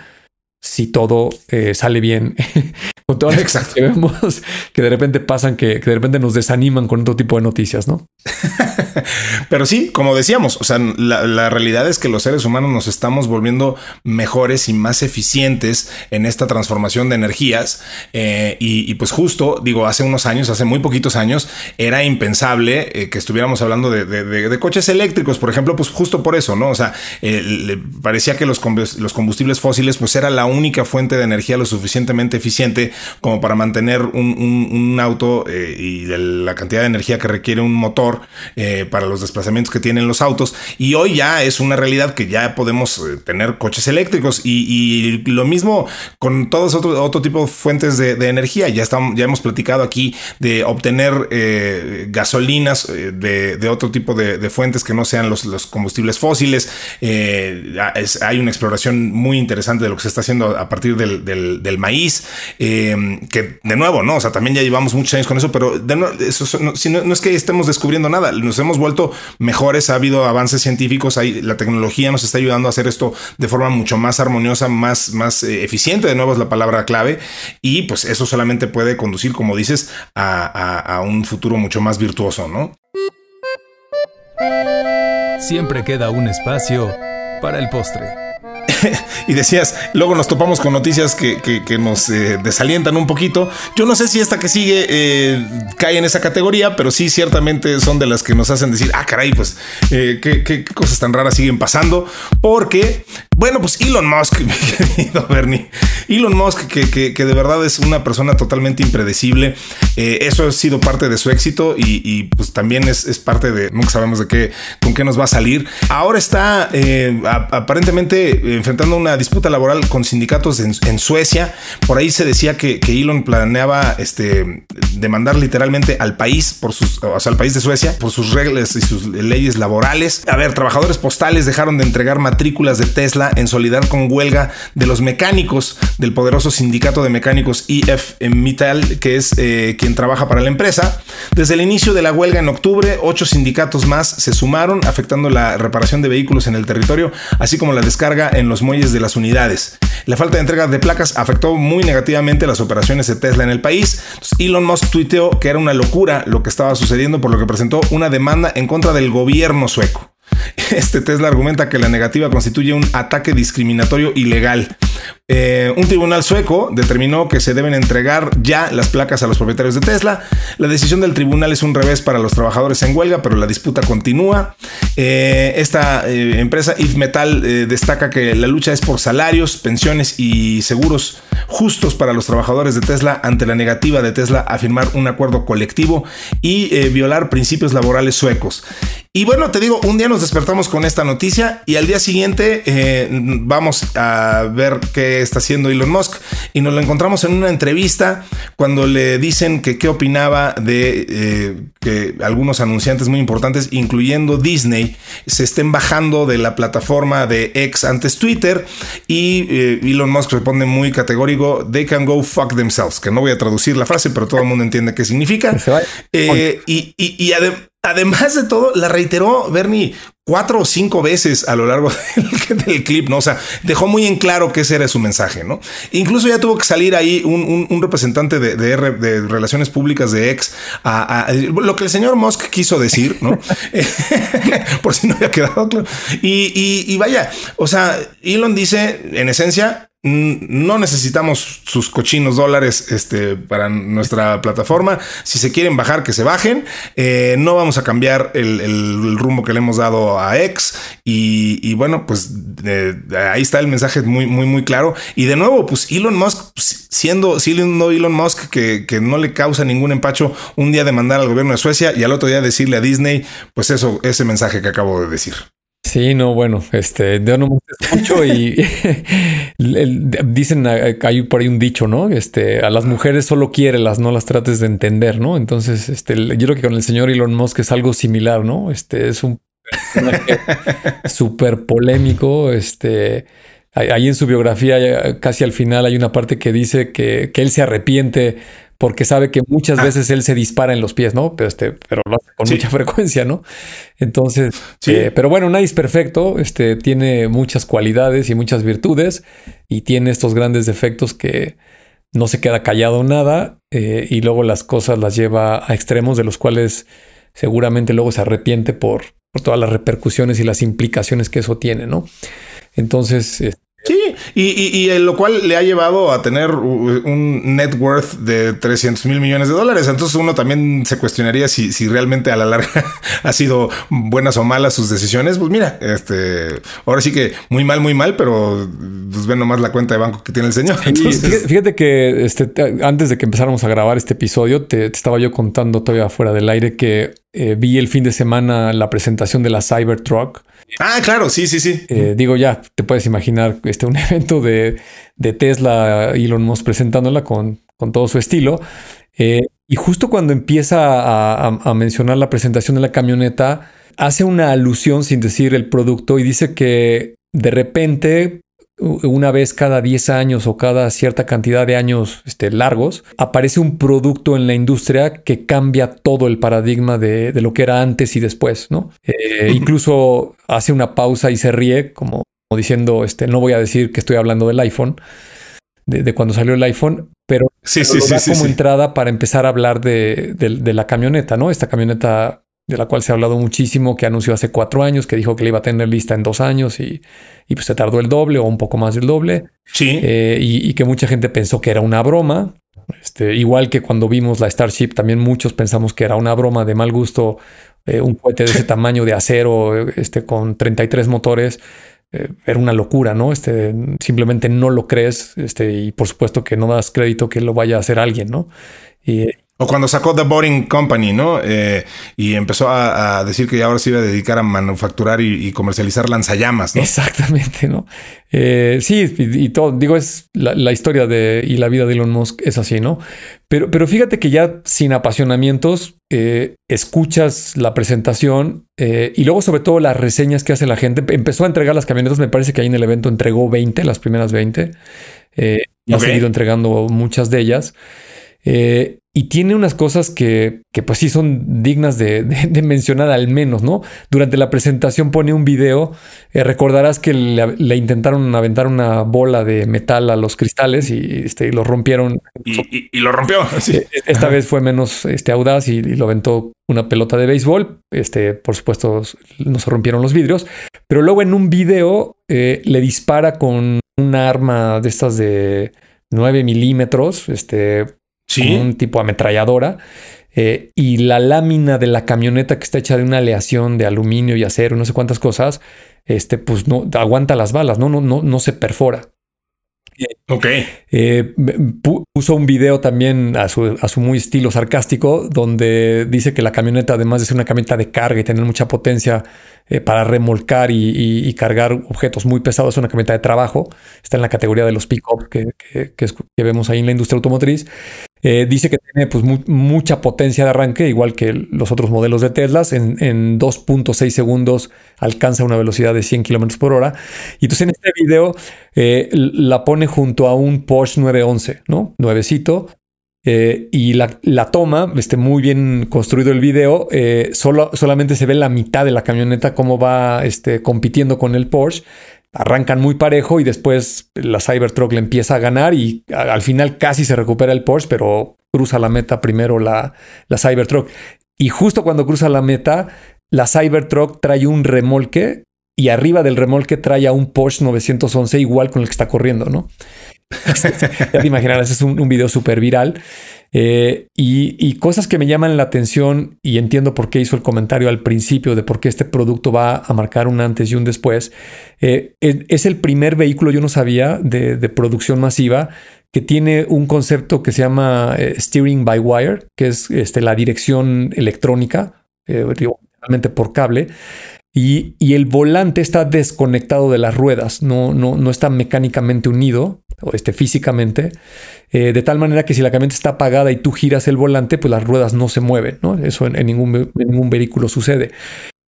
si todo eh, sale bien con todas las que vemos que de repente pasan, que, que, de repente nos desaniman con otro tipo de noticias, ¿no? Pero sí, como decíamos, o sea, la, realidad es que los seres humanos nos estamos volviendo mejores y más eficientes en esta transformación de energías. Eh, y, pues justo, digo, hace unos años, hace muy poquitos años, era impensable eh, que estuviéramos hablando de, coches eléctricos, por ejemplo, pues justo por eso, ¿no? O sea, eh, parecía que los, los combustibles fósiles pues era la única fuente de energía lo suficientemente eficiente como para mantener un, auto y la cantidad de energía que requiere un motor para los desplazamientos que tienen los autos. Y hoy ya es una realidad que ya podemos eh, tener coches eléctricos y, lo mismo con todos otro, otro tipo de fuentes de, energía. Ya, estamos, ya hemos platicado aquí de obtener eh, gasolinas eh, de, otro tipo de, fuentes que no sean los combustibles fósiles. hay una exploración muy interesante de lo que se está haciendo a partir del, maíz, que de nuevo, ¿no? O sea, también ya llevamos muchos años con eso, pero no, si no, es que estemos descubriendo nada, nos hemos vuelto mejores, ha habido avances científicos, ahí la tecnología nos está ayudando a hacer esto de forma mucho más armoniosa, más, más eh, eficiente, de nuevo es la palabra clave, y pues eso solamente puede conducir, como dices, a un futuro mucho más virtuoso, ¿no? Siempre queda un espacio para el postre. y decías, luego nos topamos con noticias que, nos eh, desalientan un poquito. Yo no sé si esta que sigue eh, cae en esa categoría, pero sí ciertamente son de las que nos hacen decir, ah, caray, pues eh, ¿qué, cosas tan raras siguen pasando. Porque, bueno, pues Elon Musk, mi querido Bernie, Elon Musk, que, de verdad es una persona totalmente impredecible. eso ha sido parte de su éxito y, pues también es, es, parte de, nunca sabemos de qué, con qué nos va a salir. Ahora está aparentemente enfrentando una disputa laboral con sindicatos en, Suecia. Por ahí se decía que, Elon planeaba este, demandar literalmente al país, por sus, o sea, al país de Suecia, por sus reglas y sus leyes laborales. A ver, trabajadores postales dejaron de entregar matrículas de Tesla en solidaridad con huelga de los mecánicos del poderoso sindicato de mecánicos IF Mittal, que es eh, quien trabaja para la empresa. Desde el inicio de la huelga en octubre, ocho sindicatos más se sumaron, afectando la reparación de vehículos en el territorio, así como la descarga en los muelles de las unidades. La falta de entrega de placas afectó muy negativamente las operaciones de Tesla en el país. Elon Musk tuiteó que era una locura lo que estaba sucediendo, por lo que presentó una demanda en contra del gobierno sueco. Este Tesla argumenta que la negativa constituye un ataque discriminatorio ilegal. Eh, un tribunal sueco determinó que se deben entregar ya las placas a los propietarios de Tesla. La decisión del tribunal es un revés para los trabajadores en huelga, pero la disputa continúa. Eh, esta eh, empresa If Metal destaca que la lucha es por salarios, pensiones y seguros justos para los trabajadores de Tesla ante la negativa de Tesla a firmar un acuerdo colectivo y violar principios laborales suecos. Y bueno, te digo, un día nos despertamos con esta noticia y al día siguiente vamos a ver qué está haciendo Elon Musk y nos lo encontramos en una entrevista cuando le dicen que qué opinaba de eh, que algunos anunciantes muy importantes, incluyendo Disney, se estén bajando de la plataforma de X antes Twitter y eh, Elon Musk responde muy categórico, they can go fuck themselves, que no voy a traducir la frase, pero todo el mundo entiende qué significa. Eh, y, y, además de todo, la reiteró Bernie cuatro o cinco veces a lo largo del, clip, ¿no? O sea, dejó muy en claro que ese era su mensaje, ¿no? Incluso ya tuvo que salir ahí un, representante de, relaciones públicas de ex a, lo que el señor Musk quiso decir, ¿no? Por si no había quedado claro. Y, y vaya, o sea, Elon dice, en esencia, no necesitamos sus cochinos dólares este, para nuestra plataforma. Si se quieren bajar, que se bajen. Eh, no vamos a cambiar el, rumbo que le hemos dado a X. Y, bueno, pues eh, ahí está el mensaje muy, muy, muy claro. Y de nuevo, pues Elon Musk, pues, siendo, siendo Elon Musk que, que no le causa ningún empacho un día demandar al gobierno de Suecia y al otro día decirle a Disney, pues eso, ese mensaje que acabo de decir. Sí, no, bueno, este, yo no me escucho y dicen, hay por ahí un dicho, ¿no? Este, a las mujeres solo las no las trates de entender, ¿no? Entonces, este, yo creo que con el señor Elon Musk es algo similar, ¿no? Este, es un súper polémico, este, ahí en su biografía, casi al final, hay una parte que dice que, que él se arrepiente porque sabe que muchas ah. veces él se dispara en los pies, ¿no? Pero este, pero lo hace con mucha frecuencia, ¿no? Entonces, eh, pero bueno, nadie es perfecto, este, tiene muchas cualidades y muchas virtudes y tiene estos grandes defectos que no se queda callado nada eh, y luego las cosas las lleva a extremos de los cuales seguramente luego se arrepiente por, por todas las repercusiones y las implicaciones que eso tiene, ¿no? Entonces, Y, y, lo cual le ha llevado a tener un net worth de 300 mil millones de dólares. Entonces uno también se cuestionaría si, si realmente a la larga ha sido buenas o malas sus decisiones. Pues mira, este, ahora sí que muy mal, muy mal, pero pues ven nomás la cuenta de banco que tiene el señor. fíjate que este, antes de que empezáramos a grabar este episodio, te, estaba yo contando todavía fuera del aire que eh, vi el fin de semana la presentación de la Cybertruck. Ah, claro, sí, sí, sí. Eh, digo, ya te puedes imaginar este un evento de, de Tesla, Elon Musk presentándola con, con todo su estilo. Eh, y justo cuando empieza a, mencionar la presentación de la camioneta, hace una alusión sin decir el producto y dice que de repente una vez cada 10 años o cada cierta cantidad de años este, largos, aparece un producto en la industria que cambia todo el paradigma de, lo que era antes y después, ¿no? Eh, incluso hace una pausa y se ríe, como, diciendo, este, no voy a decir que estoy hablando del iPhone, de, cuando salió el iPhone, pero, sí, sí, como entrada para empezar a hablar de, de la camioneta, ¿no? Esta camioneta de la cual se ha hablado muchísimo, que anunció hace cuatro años, que dijo que le iba a tener lista en dos años y, pues se tardó el doble o un poco más del doble. Sí. Eh, y, que mucha gente pensó que era una broma. Este, igual que cuando vimos la Starship, también muchos pensamos que era una broma de mal gusto, eh, un cohete de ese tamaño de acero, este, con 33 motores. Eh, era una locura, ¿no? Este, simplemente no lo crees, este, y por supuesto que no das crédito que lo vaya a hacer alguien, ¿no? Y, o cuando sacó The Boring Company, ¿no? Eh, y empezó a, decir que ahora se iba a dedicar a manufacturar y, comercializar lanzallamas, ¿no? Exactamente, ¿no? Eh, sí, y, todo, digo, es la, historia de y la vida de Elon Musk es así, ¿no? Pero, pero fíjate que ya sin apasionamientos, eh, escuchas la presentación y luego sobre todo las reseñas que hace la gente. Empezó a entregar las camionetas, me parece que ahí en el evento entregó 20, las primeras 20. y ha seguido entregando muchas de ellas. Eh, y tiene unas cosas que, que, pues sí son dignas de, mencionar al menos, ¿no? Durante la presentación pone un video, eh, recordarás que le, intentaron aventar una bola de metal a los cristales y, este, lo rompieron. Y, lo rompió. Eh, esta vez fue menos este, audaz y, lo aventó una pelota de béisbol. Este, por supuesto, no se rompieron los vidrios, pero luego en un video le dispara con una arma de estas de 9 milímetros, este, un tipo ametralladora. Eh, y la lámina de la camioneta que está hecha de una aleación de aluminio y acero, no sé cuántas cosas, este, pues no aguanta las balas, no, no, no, no se perfora. Ok. Eh, puso un video también a su, a su, muy estilo sarcástico, donde dice que la camioneta, además de ser una camioneta de carga y tener mucha potencia eh, para remolcar y, cargar objetos muy pesados, es una camioneta de trabajo. Está en la categoría de los pick-up que, que, vemos ahí en la industria automotriz. Eh, dice que tiene pues, mucha potencia de arranque, igual que los otros modelos de Teslas. En, en 2.6 segundos alcanza una velocidad de 100 kilómetros por hora. Y entonces en este video eh, la pone junto a un Porsche 911, ¿no? Nuevecito. Eh, y la, la, toma, este, muy bien construido el video, solo, solamente se ve la mitad de la camioneta, cómo va este, compitiendo con el Porsche arrancan muy parejo y después la Cybertruck le empieza a ganar y al final casi se recupera el Porsche, pero cruza la meta primero la, la Cybertruck. Y justo cuando cruza la meta, la Cybertruck trae un remolque y arriba del remolque trae a un Porsche 911 igual con el que está corriendo, ¿no? ya te imaginarás, es un, video súper viral. Eh, y, cosas que me llaman la atención y entiendo por qué hizo el comentario al principio de por qué este producto va a marcar un antes y un después. Eh, es, el primer vehículo, yo no sabía, de, producción masiva que tiene un concepto que se llama eh, steering by wire, que es este, la dirección electrónica, realmente por cable. Y, el volante está desconectado de las ruedas, no, no, no está mecánicamente unido o este, físicamente, eh, de tal manera que si la camioneta está apagada y tú giras el volante, pues las ruedas no se mueven, ¿no? Eso en, ningún, ningún, vehículo sucede.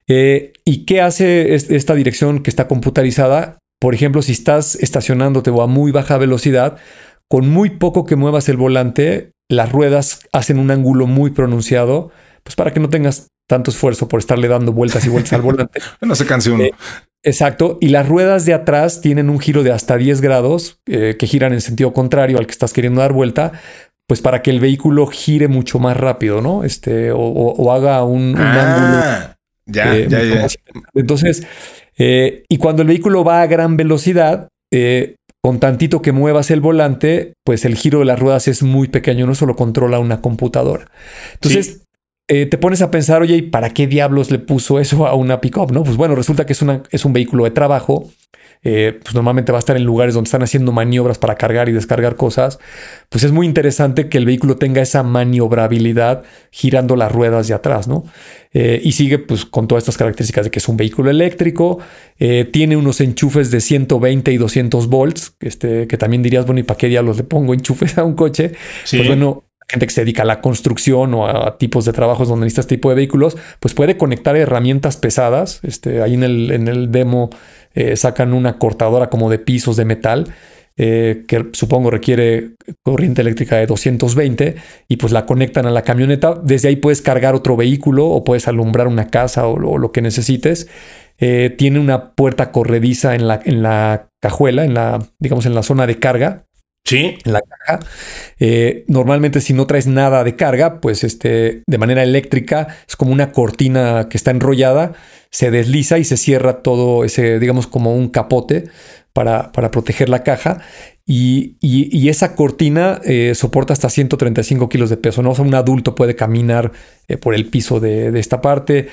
Eh, ¿Y qué hace esta dirección que está computarizada? Por ejemplo, si estás estacionándote o a muy baja velocidad, con muy poco que muevas el volante, las ruedas hacen un ángulo muy pronunciado, pues para que no tengas tanto esfuerzo por estarle dando vueltas y vueltas al volante. no se canse uno. Eh, exacto. Y las ruedas de atrás tienen un giro de hasta 10 grados eh, que giran en sentido contrario al que estás queriendo dar vuelta, pues para que el vehículo gire mucho más rápido, ¿no? Este, o, haga un, ah, ángulo. Ya, eh, ya, ya. Entonces, y cuando el vehículo va a gran velocidad, con tantito que muevas el volante, pues el giro de las ruedas es muy pequeño, no solo controla una computadora. Entonces, eh, te pones a pensar, oye, ¿y para qué diablos le puso eso a una pickup? No, pues bueno, resulta que es, una, es un vehículo de trabajo. Eh, pues normalmente va a estar en lugares donde están haciendo maniobras para cargar y descargar cosas. Pues es muy interesante que el vehículo tenga esa maniobrabilidad girando las ruedas de atrás, ¿no? Eh, y sigue pues con todas estas características de que es un vehículo eléctrico, tiene unos enchufes de 120 y 200 volts, este, que también dirías, bueno, ¿y para qué diablos le pongo enchufes a un coche? Pues bueno, gente que se dedica a la construcción o a, tipos de trabajos donde necesita este tipo de vehículos, pues puede conectar herramientas pesadas. Este, ahí en el, en el demo eh, sacan una cortadora como de pisos de metal. Eh, que supongo requiere corriente eléctrica de 220 y pues la conectan a la camioneta. Desde ahí puedes cargar otro vehículo o puedes alumbrar una casa o, lo que necesites. Eh, tiene una puerta corrediza en la, en la cajuela, en la, digamos, en la zona de carga Sí. En la caja. Eh, normalmente, si no traes nada de carga, pues este, de manera eléctrica, es como una cortina que está enrollada, se desliza y se cierra todo ese, digamos, como un capote para, para proteger la caja. Y, y, esa cortina eh, soporta hasta 135 kilos de peso. ¿no? O sea, un adulto puede caminar eh, por el piso de, de esta parte.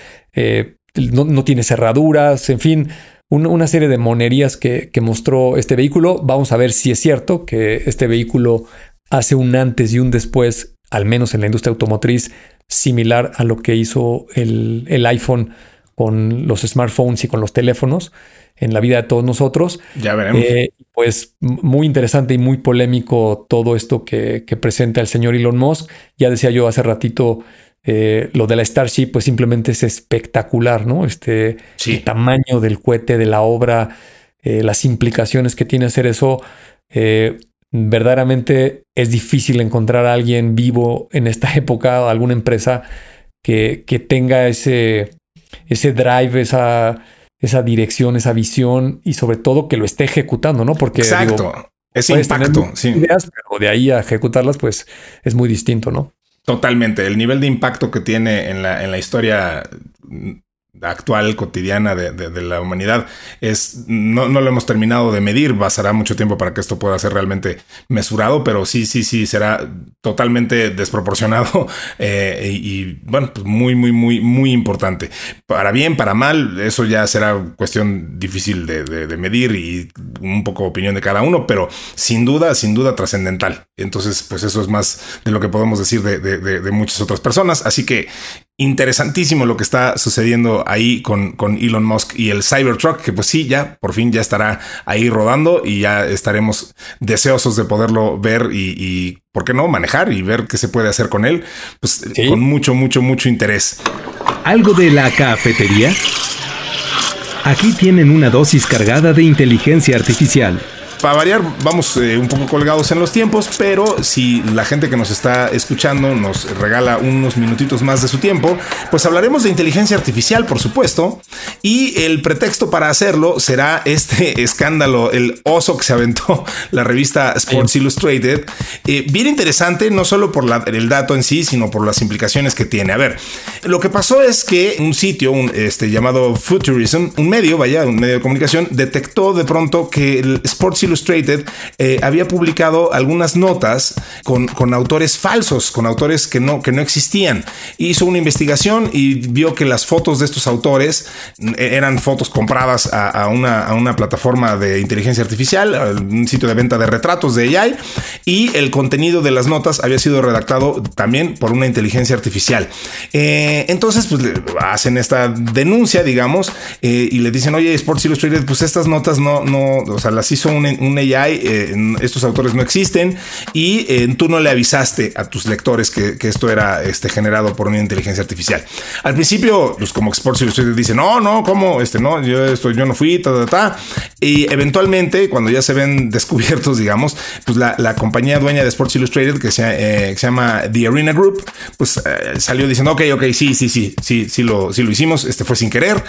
No, no, tiene cerraduras, en fin una serie de monerías que, mostró este vehículo. Vamos a ver si es cierto que este vehículo hace un antes y un después, al menos en la industria automotriz, similar a lo que hizo el, iPhone con los smartphones y con los teléfonos en la vida de todos nosotros. Ya veremos. Eh, pues muy interesante y muy polémico todo esto que, que, presenta el señor Elon Musk. Ya decía yo hace ratito eh, lo de la Starship, pues simplemente es espectacular, ¿no? Este el tamaño del cohete, de la obra, eh, las implicaciones que tiene hacer eso. Eh, verdaderamente es difícil encontrar a alguien vivo en esta época, alguna empresa que, que tenga ese, ese drive, esa, esa dirección, esa visión y sobre todo que lo esté ejecutando, ¿no? Porque Exacto. ese impacto, sí. Ideas, pero de ahí a ejecutarlas, pues es muy distinto, ¿no? Totalmente. El nivel de impacto que tiene en la, en la historia actual, cotidiana de, la humanidad, es no, no, lo hemos terminado de medir, pasará mucho tiempo para que esto pueda ser realmente mesurado, pero sí, sí, sí, será totalmente desproporcionado eh, y, bueno, pues muy, muy, muy, muy importante. Para bien, para mal, eso ya será cuestión difícil de, de medir y un poco opinión de cada uno, pero sin duda, sin duda trascendental. Entonces, pues eso es más de lo que podemos decir de, muchas otras personas. Así que interesantísimo lo que está sucediendo ahí con, con, Elon Musk y el Cybertruck, que pues sí, ya por fin ya estará ahí rodando y ya estaremos deseosos de poderlo ver y, ¿por qué no? Manejar y ver qué se puede hacer con él, pues con mucho, mucho, mucho interés. ¿Algo de la cafetería? Aquí tienen una dosis cargada de inteligencia artificial para variar, vamos eh, un poco colgados en los tiempos, pero si la gente que nos está escuchando nos regala unos minutitos más de su tiempo, pues hablaremos de inteligencia artificial, por supuesto, y el pretexto para hacerlo será este escándalo, el oso que se aventó la revista Sports Illustrated. Eh, bien interesante, no solo por el dato en sí, sino por las implicaciones que tiene. A ver, lo que pasó es que un sitio un, este, llamado Futurism, un medio, vaya, un medio de comunicación, detectó de pronto que el Sports Illustrated eh, había publicado algunas notas con, con, autores falsos, con autores que no, que no existían. Hizo una investigación y vio que las fotos de estos autores eh, eran fotos compradas a, una, a una, plataforma de inteligencia artificial, un sitio de venta de retratos de AI, y el contenido de las notas había sido redactado también por una inteligencia artificial. Eh, entonces, pues hacen esta denuncia, digamos, y le dicen, oye, Sports Illustrated, pues estas notas no, no, o sea, las hizo un, AI, eh, estos autores no existen y eh, tú no le avisaste a tus lectores que, esto era este, generado por una inteligencia artificial. Al principio, pues como Sports Illustrated dicen, no, no, ¿cómo? Este, no, yo, esto, yo no fui, ta, ta, ta. Y eventualmente, cuando ya se ven descubiertos, digamos, pues la, compañía dueña de Sports Illustrated, que se, eh, se llama The Arena Group, pues salió diciendo, ok, ok, sí, sí, sí, sí, sí lo, sí lo hicimos, este fue sin querer.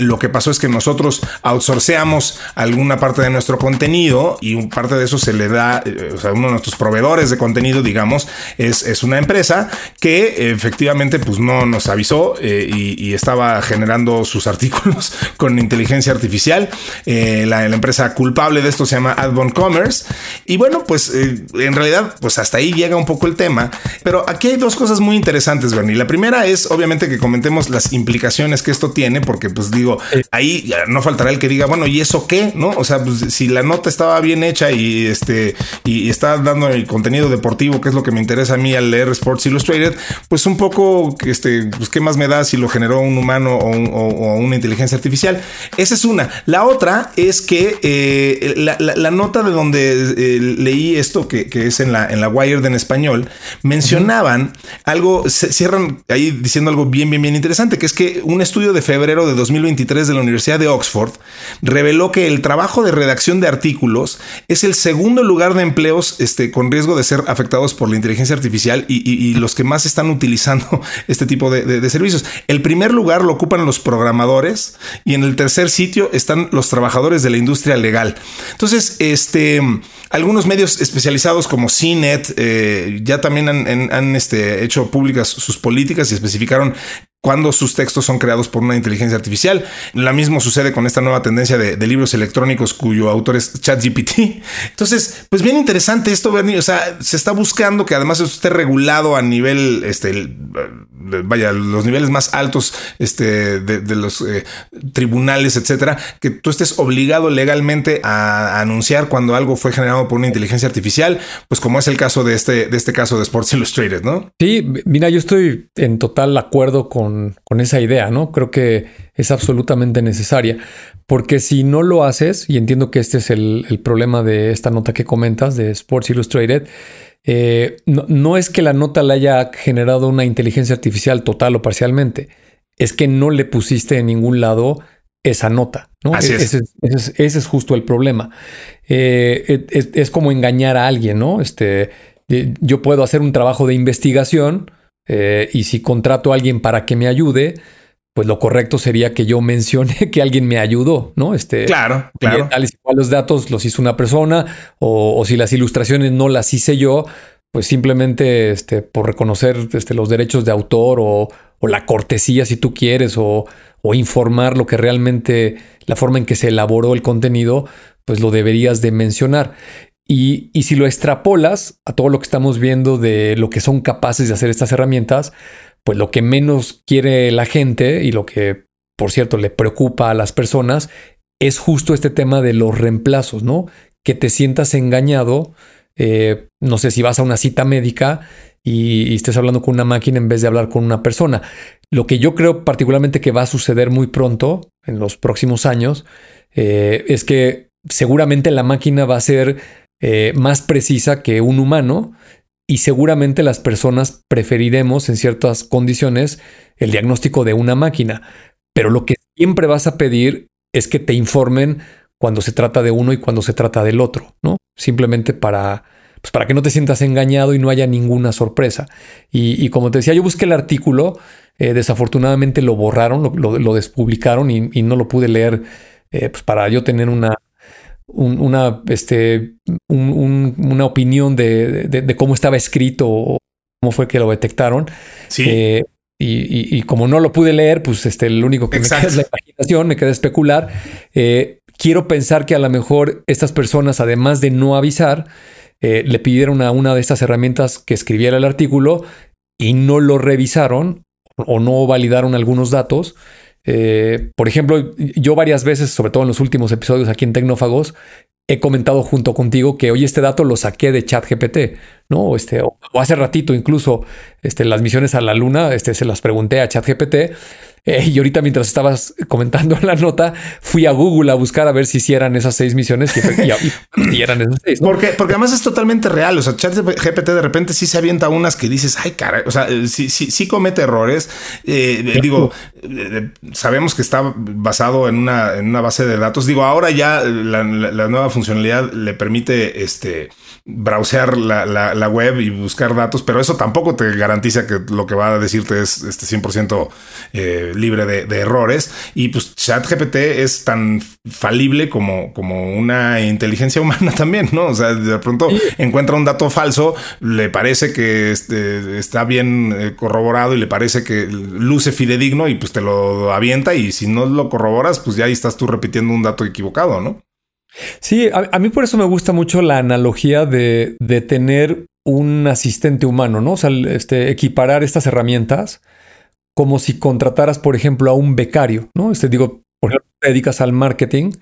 lo que pasó es que nosotros outsourceamos alguna parte de nuestro contenido y un parte de eso se le da, eh, o sea, uno de nuestros proveedores de contenido, digamos, es, es una empresa que efectivamente pues no nos avisó eh, y, estaba generando sus artículos con inteligencia artificial. Eh, la, empresa culpable de esto se llama Adbon Commerce. Y bueno, pues en realidad, pues hasta ahí llega un poco el tema. Pero aquí hay dos cosas muy interesantes, Bernie. La primera es obviamente que comentemos las implicaciones que esto tiene, porque pues digo, ahí no faltará el que diga, bueno, ¿y eso qué? ¿No? O sea, pues, si la nota estaba bien hecha y este y, está dando el contenido deportivo, que es lo que me interesa a mí al leer Sports Illustrated, pues un poco, este, pues qué más me da si lo generó un humano o, una inteligencia artificial. Esa es una. La otra es que eh, la, nota de donde eh, leí esto, que, es en la, en la Wired en español, mencionaban algo, se cierran ahí diciendo algo bien, bien, bien interesante, que es que un estudio de febrero de 2023 de la Universidad de Oxford reveló que el trabajo de redacción de artículos es el segundo lugar de empleos este, con riesgo de ser afectados por la inteligencia artificial y, los que más están utilizando este tipo de, servicios. El primer lugar lo ocupan los programadores y en el tercer sitio están los trabajadores de la industria legal. Entonces, este, algunos medios especializados como CNET eh, ya también han, este, hecho públicas sus políticas y especificaron cuando sus textos son creados por una inteligencia artificial. Lo mismo sucede con esta nueva tendencia de, libros electrónicos cuyo autor es ChatGPT. Entonces, pues bien interesante esto, Bernie. O sea, se está buscando que además esté regulado a nivel, este, vaya, los niveles más altos este, de, los eh, tribunales, etcétera, que tú estés obligado legalmente a, anunciar cuando algo fue generado por una inteligencia artificial, pues como es el caso de este, de este caso de Sports Illustrated, ¿no? Sí, mira, yo estoy en total acuerdo con con, esa idea, ¿no? Creo que es absolutamente necesaria, porque si no lo haces, y entiendo que este es el, problema de esta nota que comentas de Sports Illustrated, eh, no, es que la nota la haya generado una inteligencia artificial total o parcialmente, es que no le pusiste en ningún lado esa nota, ¿no? Así es. Ese, es, justo el problema. Eh, es, es, como engañar a alguien, ¿no? Este, eh, yo puedo hacer un trabajo de investigación, eh, y si contrato a alguien para que me ayude, pues lo correcto sería que yo mencione que alguien me ayudó, ¿no? Este, claro, claro. los datos los hizo una persona o, si las ilustraciones no las hice yo, pues simplemente este, por reconocer este, los derechos de autor o, la cortesía si tú quieres o, o informar lo que realmente, la forma en que se elaboró el contenido, pues lo deberías de mencionar. Y, si lo extrapolas a todo lo que estamos viendo de lo que son capaces de hacer estas herramientas, pues lo que menos quiere la gente y lo que, por cierto, le preocupa a las personas es justo este tema de los reemplazos, ¿no? Que te sientas engañado. Eh, no sé si vas a una cita médica y, estés hablando con una máquina en vez de hablar con una persona. Lo que yo creo particularmente que va a suceder muy pronto, en los próximos años, eh, es que seguramente la máquina va a ser eh, más precisa que un humano y seguramente las personas preferiremos en ciertas condiciones el diagnóstico de una máquina. Pero lo que siempre vas a pedir es que te informen cuando se trata de uno y cuando se trata del otro, ¿no? Simplemente para, pues para que no te sientas engañado y no haya ninguna sorpresa. Y, como te decía, yo busqué el artículo, eh, desafortunadamente lo borraron, lo, despublicaron y, no lo pude leer eh, pues para yo tener una, una, este, una opinión de, cómo estaba escrito o cómo fue que lo detectaron. Sí. Eh, y, como no lo pude leer, pues este, lo único que me queda es la imaginación, me queda especular. Eh, quiero pensar que a lo mejor estas personas, además de no avisar, eh, le pidieron a una de estas herramientas que escribiera el artículo y no lo revisaron o no validaron algunos datos. Eh, por ejemplo, yo varias veces, sobre todo en los últimos episodios aquí en Tecnófagos, he comentado junto contigo que hoy este dato lo saqué de ChatGPT, ¿no? Este, o, hace ratito incluso este, las misiones a la luna, este, se las pregunté a ChatGPT eh, y ahorita mientras estabas comentando la nota, fui a Google a buscar a ver si hicieran esas seis misiones y, eran esas seis. Porque, porque además es totalmente real. O sea, ChatGPT de repente sí se avienta unas que dices, ay, cara, o sea, eh, sí, sí, sí comete errores. Eh, digo, sabemos que está basado en una, en una base de datos. Digo, ahora ya la, la nueva funcionalidad le permite este browsear la, la, web y buscar datos, pero eso tampoco te garantiza que lo que va a decirte es este 100% eh, libre de, errores. Y pues ChatGPT es tan falible como, como una inteligencia humana también, ¿no? O sea, de pronto encuentra un dato falso, le parece que este, está bien eh, corroborado y le parece que luce fidedigno y pues te lo avienta y si no lo corroboras, pues ya ahí estás tú repitiendo un dato equivocado, ¿no? Sí, a, mí por eso me gusta mucho la analogía de, tener un asistente humano, ¿no? O sea, este, equiparar estas herramientas como si contrataras, por ejemplo, a un becario, ¿no? Este, digo, por ejemplo, te dedicas al marketing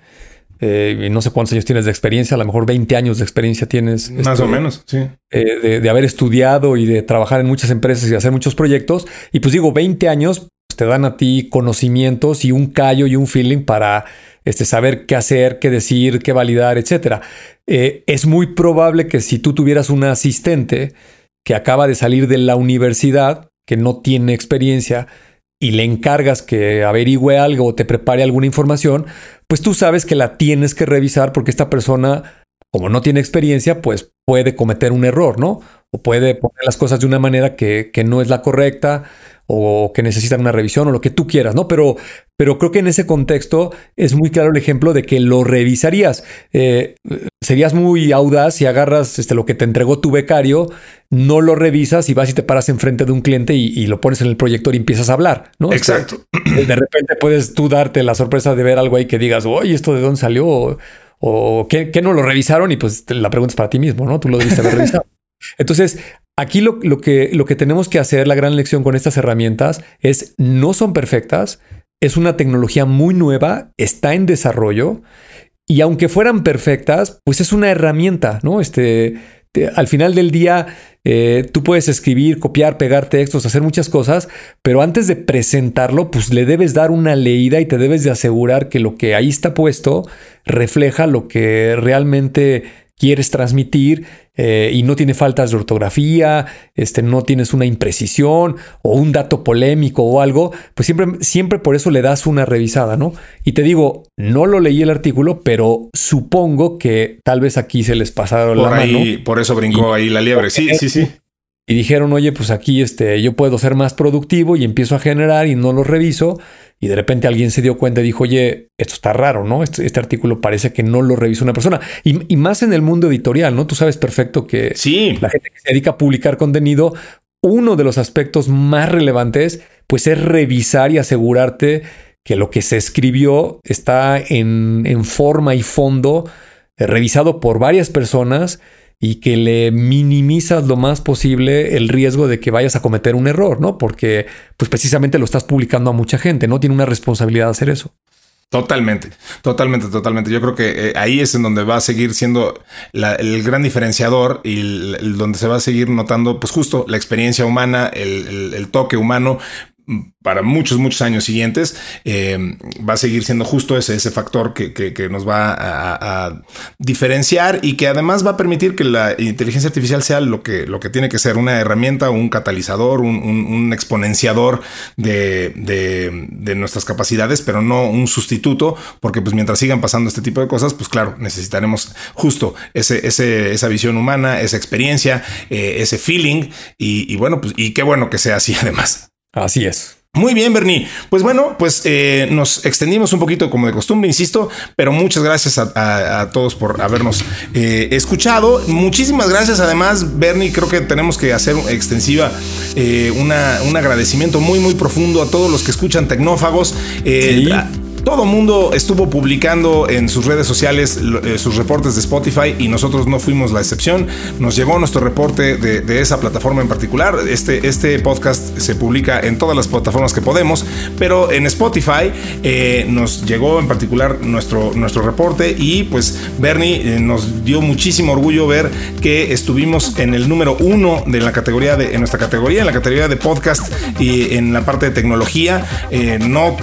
eh, y no sé cuántos años tienes de experiencia, a lo mejor 20 años de experiencia tienes. Más o este, menos, sí. Eh, de, haber estudiado y de trabajar en muchas empresas y hacer muchos proyectos. Y pues digo, 20 años te dan a ti conocimientos y un callo y un feeling para este, saber qué hacer, qué decir, qué validar, etcétera. Eh, es muy probable que si tú tuvieras un asistente que acaba de salir de la universidad, que no tiene experiencia, y le encargas que averigüe algo o te prepare alguna información, pues tú sabes que la tienes que revisar porque esta persona, como no tiene experiencia, pues puede cometer un error, ¿no? O puede poner las cosas de una manera que no es la correcta o que necesitan una revisión o lo que tú quieras, ¿no? Pero, pero creo que en ese contexto es muy claro el ejemplo de que lo revisarías. Eh, serías muy audaz si agarras este, lo que te entregó tu becario, no lo revisas y vas y te paras enfrente de un cliente y, lo pones en el proyector y empiezas a hablar, ¿no? Exacto. de repente puedes tú darte la sorpresa de ver algo ahí que digas, oye, ¿esto de dónde salió? O, o ¿qué, no lo revisaron? Y pues la pregunta es para ti mismo, ¿no? Tú lo debiste haber revisado. Entonces, aquí lo, que, lo que tenemos que hacer, la gran lección con estas herramientas, es no son perfectas, es una tecnología muy nueva, está en desarrollo y aunque fueran perfectas, pues es una herramienta, ¿no? Este, al final del día, eh, tú puedes escribir, copiar, pegar textos, hacer muchas cosas, pero antes de presentarlo, pues le debes dar una leída y te debes de asegurar que lo que ahí está puesto refleja lo que realmente quieres transmitir eh, y no tiene faltas de ortografía, este, no tienes una imprecisión o un dato polémico o algo, pues siempre, siempre por eso le das una revisada, ¿no? Y te digo, no lo leí el artículo, pero supongo que tal vez aquí se les pasaron por la ahí, Por eso brincó ahí la liebre. Sí, sí, sí. Y dijeron, oye, pues aquí este, yo puedo ser más productivo y empiezo a generar y no lo reviso y de repente alguien se dio cuenta y dijo, oye, esto está raro, ¿no? Este, este artículo parece que no lo revisó una persona. Y, más en el mundo editorial, ¿no? Tú sabes perfecto que sí. la gente que se dedica a publicar contenido, uno de los aspectos más relevantes, pues es revisar y asegurarte que lo que se escribió está en, en forma y fondo eh, revisado por varias personas y que le minimizas lo más posible el riesgo de que vayas a cometer un error, ¿no? Porque pues precisamente lo estás publicando a mucha gente, ¿no? Tiene una responsabilidad hacer eso. Totalmente, totalmente, totalmente. Yo creo que eh, ahí es en donde va a seguir siendo el gran diferenciador y donde se va a seguir notando, pues justo la experiencia humana, el toque humano, para muchos, muchos años siguientes, eh, va a seguir siendo justo ese, ese factor que, nos va a, diferenciar y que además va a permitir que la inteligencia artificial sea lo que, lo que tiene que ser, una herramienta, un catalizador, un, exponenciador de, nuestras capacidades, pero no un sustituto, porque pues mientras sigan pasando este tipo de cosas, pues claro, necesitaremos justo ese, ese, esa visión humana, esa experiencia, eh, ese feeling y, y bueno, pues y qué bueno que sea así además. Así es. Muy bien, Bernie. Pues bueno, pues eh, nos extendimos un poquito como de costumbre, insisto, pero muchas gracias a, todos por habernos eh, escuchado. Muchísimas gracias. Además, Bernie, creo que tenemos que hacer extensiva eh, un agradecimiento muy, muy profundo a todos los que escuchan Tecnófagos. Todo mundo estuvo publicando en sus redes sociales eh, sus reportes de Spotify y nosotros no fuimos la excepción. Nos llegó nuestro reporte de, esa plataforma en particular. Este, este podcast se publica en todas las plataformas que podemos, pero en Spotify eh, nos llegó en particular nuestro, nuestro reporte y pues Bernie eh, nos dio muchísimo orgullo ver que estuvimos en el número uno de la categoría de en nuestra categoría, en la categoría de podcast y en la parte de tecnología. no,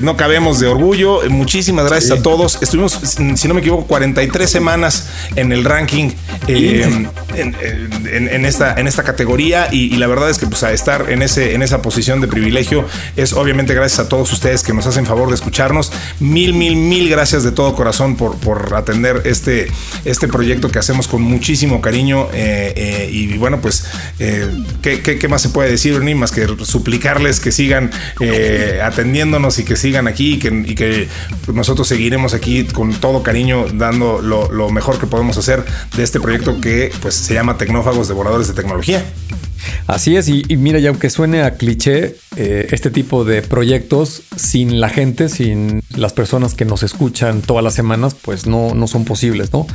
no cabemos de orgullo. Muchísimas gracias a todos. Estuvimos, si no me equivoco, 43 semanas en el ranking eh, en, esta, en esta categoría y, la verdad es que pues a estar en, ese, en esa posición de privilegio es obviamente gracias a todos ustedes que nos hacen favor de escucharnos. Mil, mil, mil gracias de todo corazón por, por atender este, este proyecto que hacemos con muchísimo cariño eh, eh, y bueno pues ¿qué, más se puede decir, ni Más que suplicarles que sigan atendiéndonos y que sigan aquí, que y que nosotros seguiremos aquí con todo cariño dando lo, mejor que podemos hacer de este proyecto que pues se llama Tecnófagos Devoradores de Tecnología. Así es, y, mira, y aunque suene a cliché, eh, este tipo de proyectos sin la gente, sin las personas que nos escuchan todas las semanas, pues no, no son posibles, ¿no?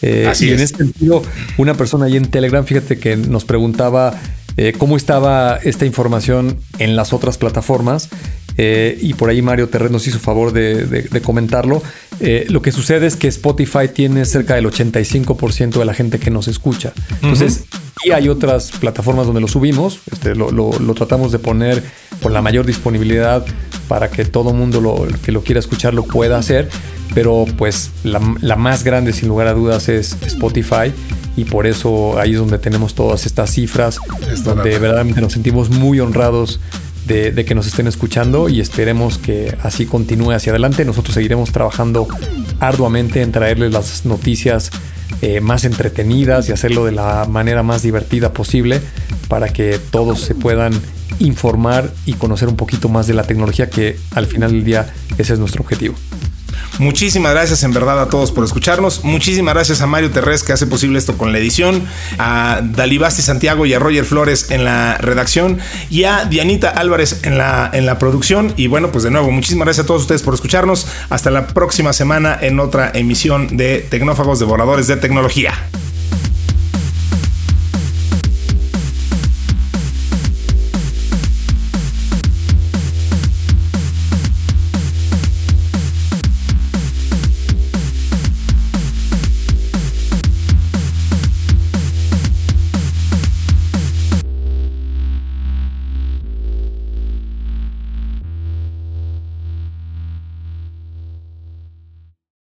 Eh, Así y en este sentido, una persona ahí en Telegram, fíjate que nos preguntaba eh, cómo estaba esta información en las otras plataformas eh, y por ahí Mario Terreno nos hizo favor de, comentarlo. Eh, lo que sucede es que Spotify tiene cerca del 85% de la gente que nos escucha. Entonces, y hay otras plataformas donde lo subimos, este, lo, tratamos de poner con la mayor disponibilidad para que todo mundo lo, que lo quiera escuchar lo pueda hacer, pero pues la, más grande sin lugar a dudas es Spotify y por eso ahí es donde tenemos todas estas cifras, donde verdaderamente nos sentimos muy honrados de, que nos estén escuchando y esperemos que así continúe hacia adelante. Nosotros seguiremos trabajando arduamente en traerles las noticias eh, más entretenidas y hacerlo de la manera más divertida posible para que todos se puedan informar y conocer un poquito más de la tecnología que al final del día ese es nuestro objetivo. Muchísimas gracias en verdad a todos por escucharnos. Muchísimas gracias a Mario Terrés que hace posible esto con la edición, a Dalibasti Santiago y a Roger Flores en la redacción y a Dianita Álvarez en la, en la producción. Y bueno, pues de nuevo, muchísimas gracias a todos ustedes por escucharnos. Hasta la próxima semana en otra emisión de Tecnófagos Devoradores de Tecnología.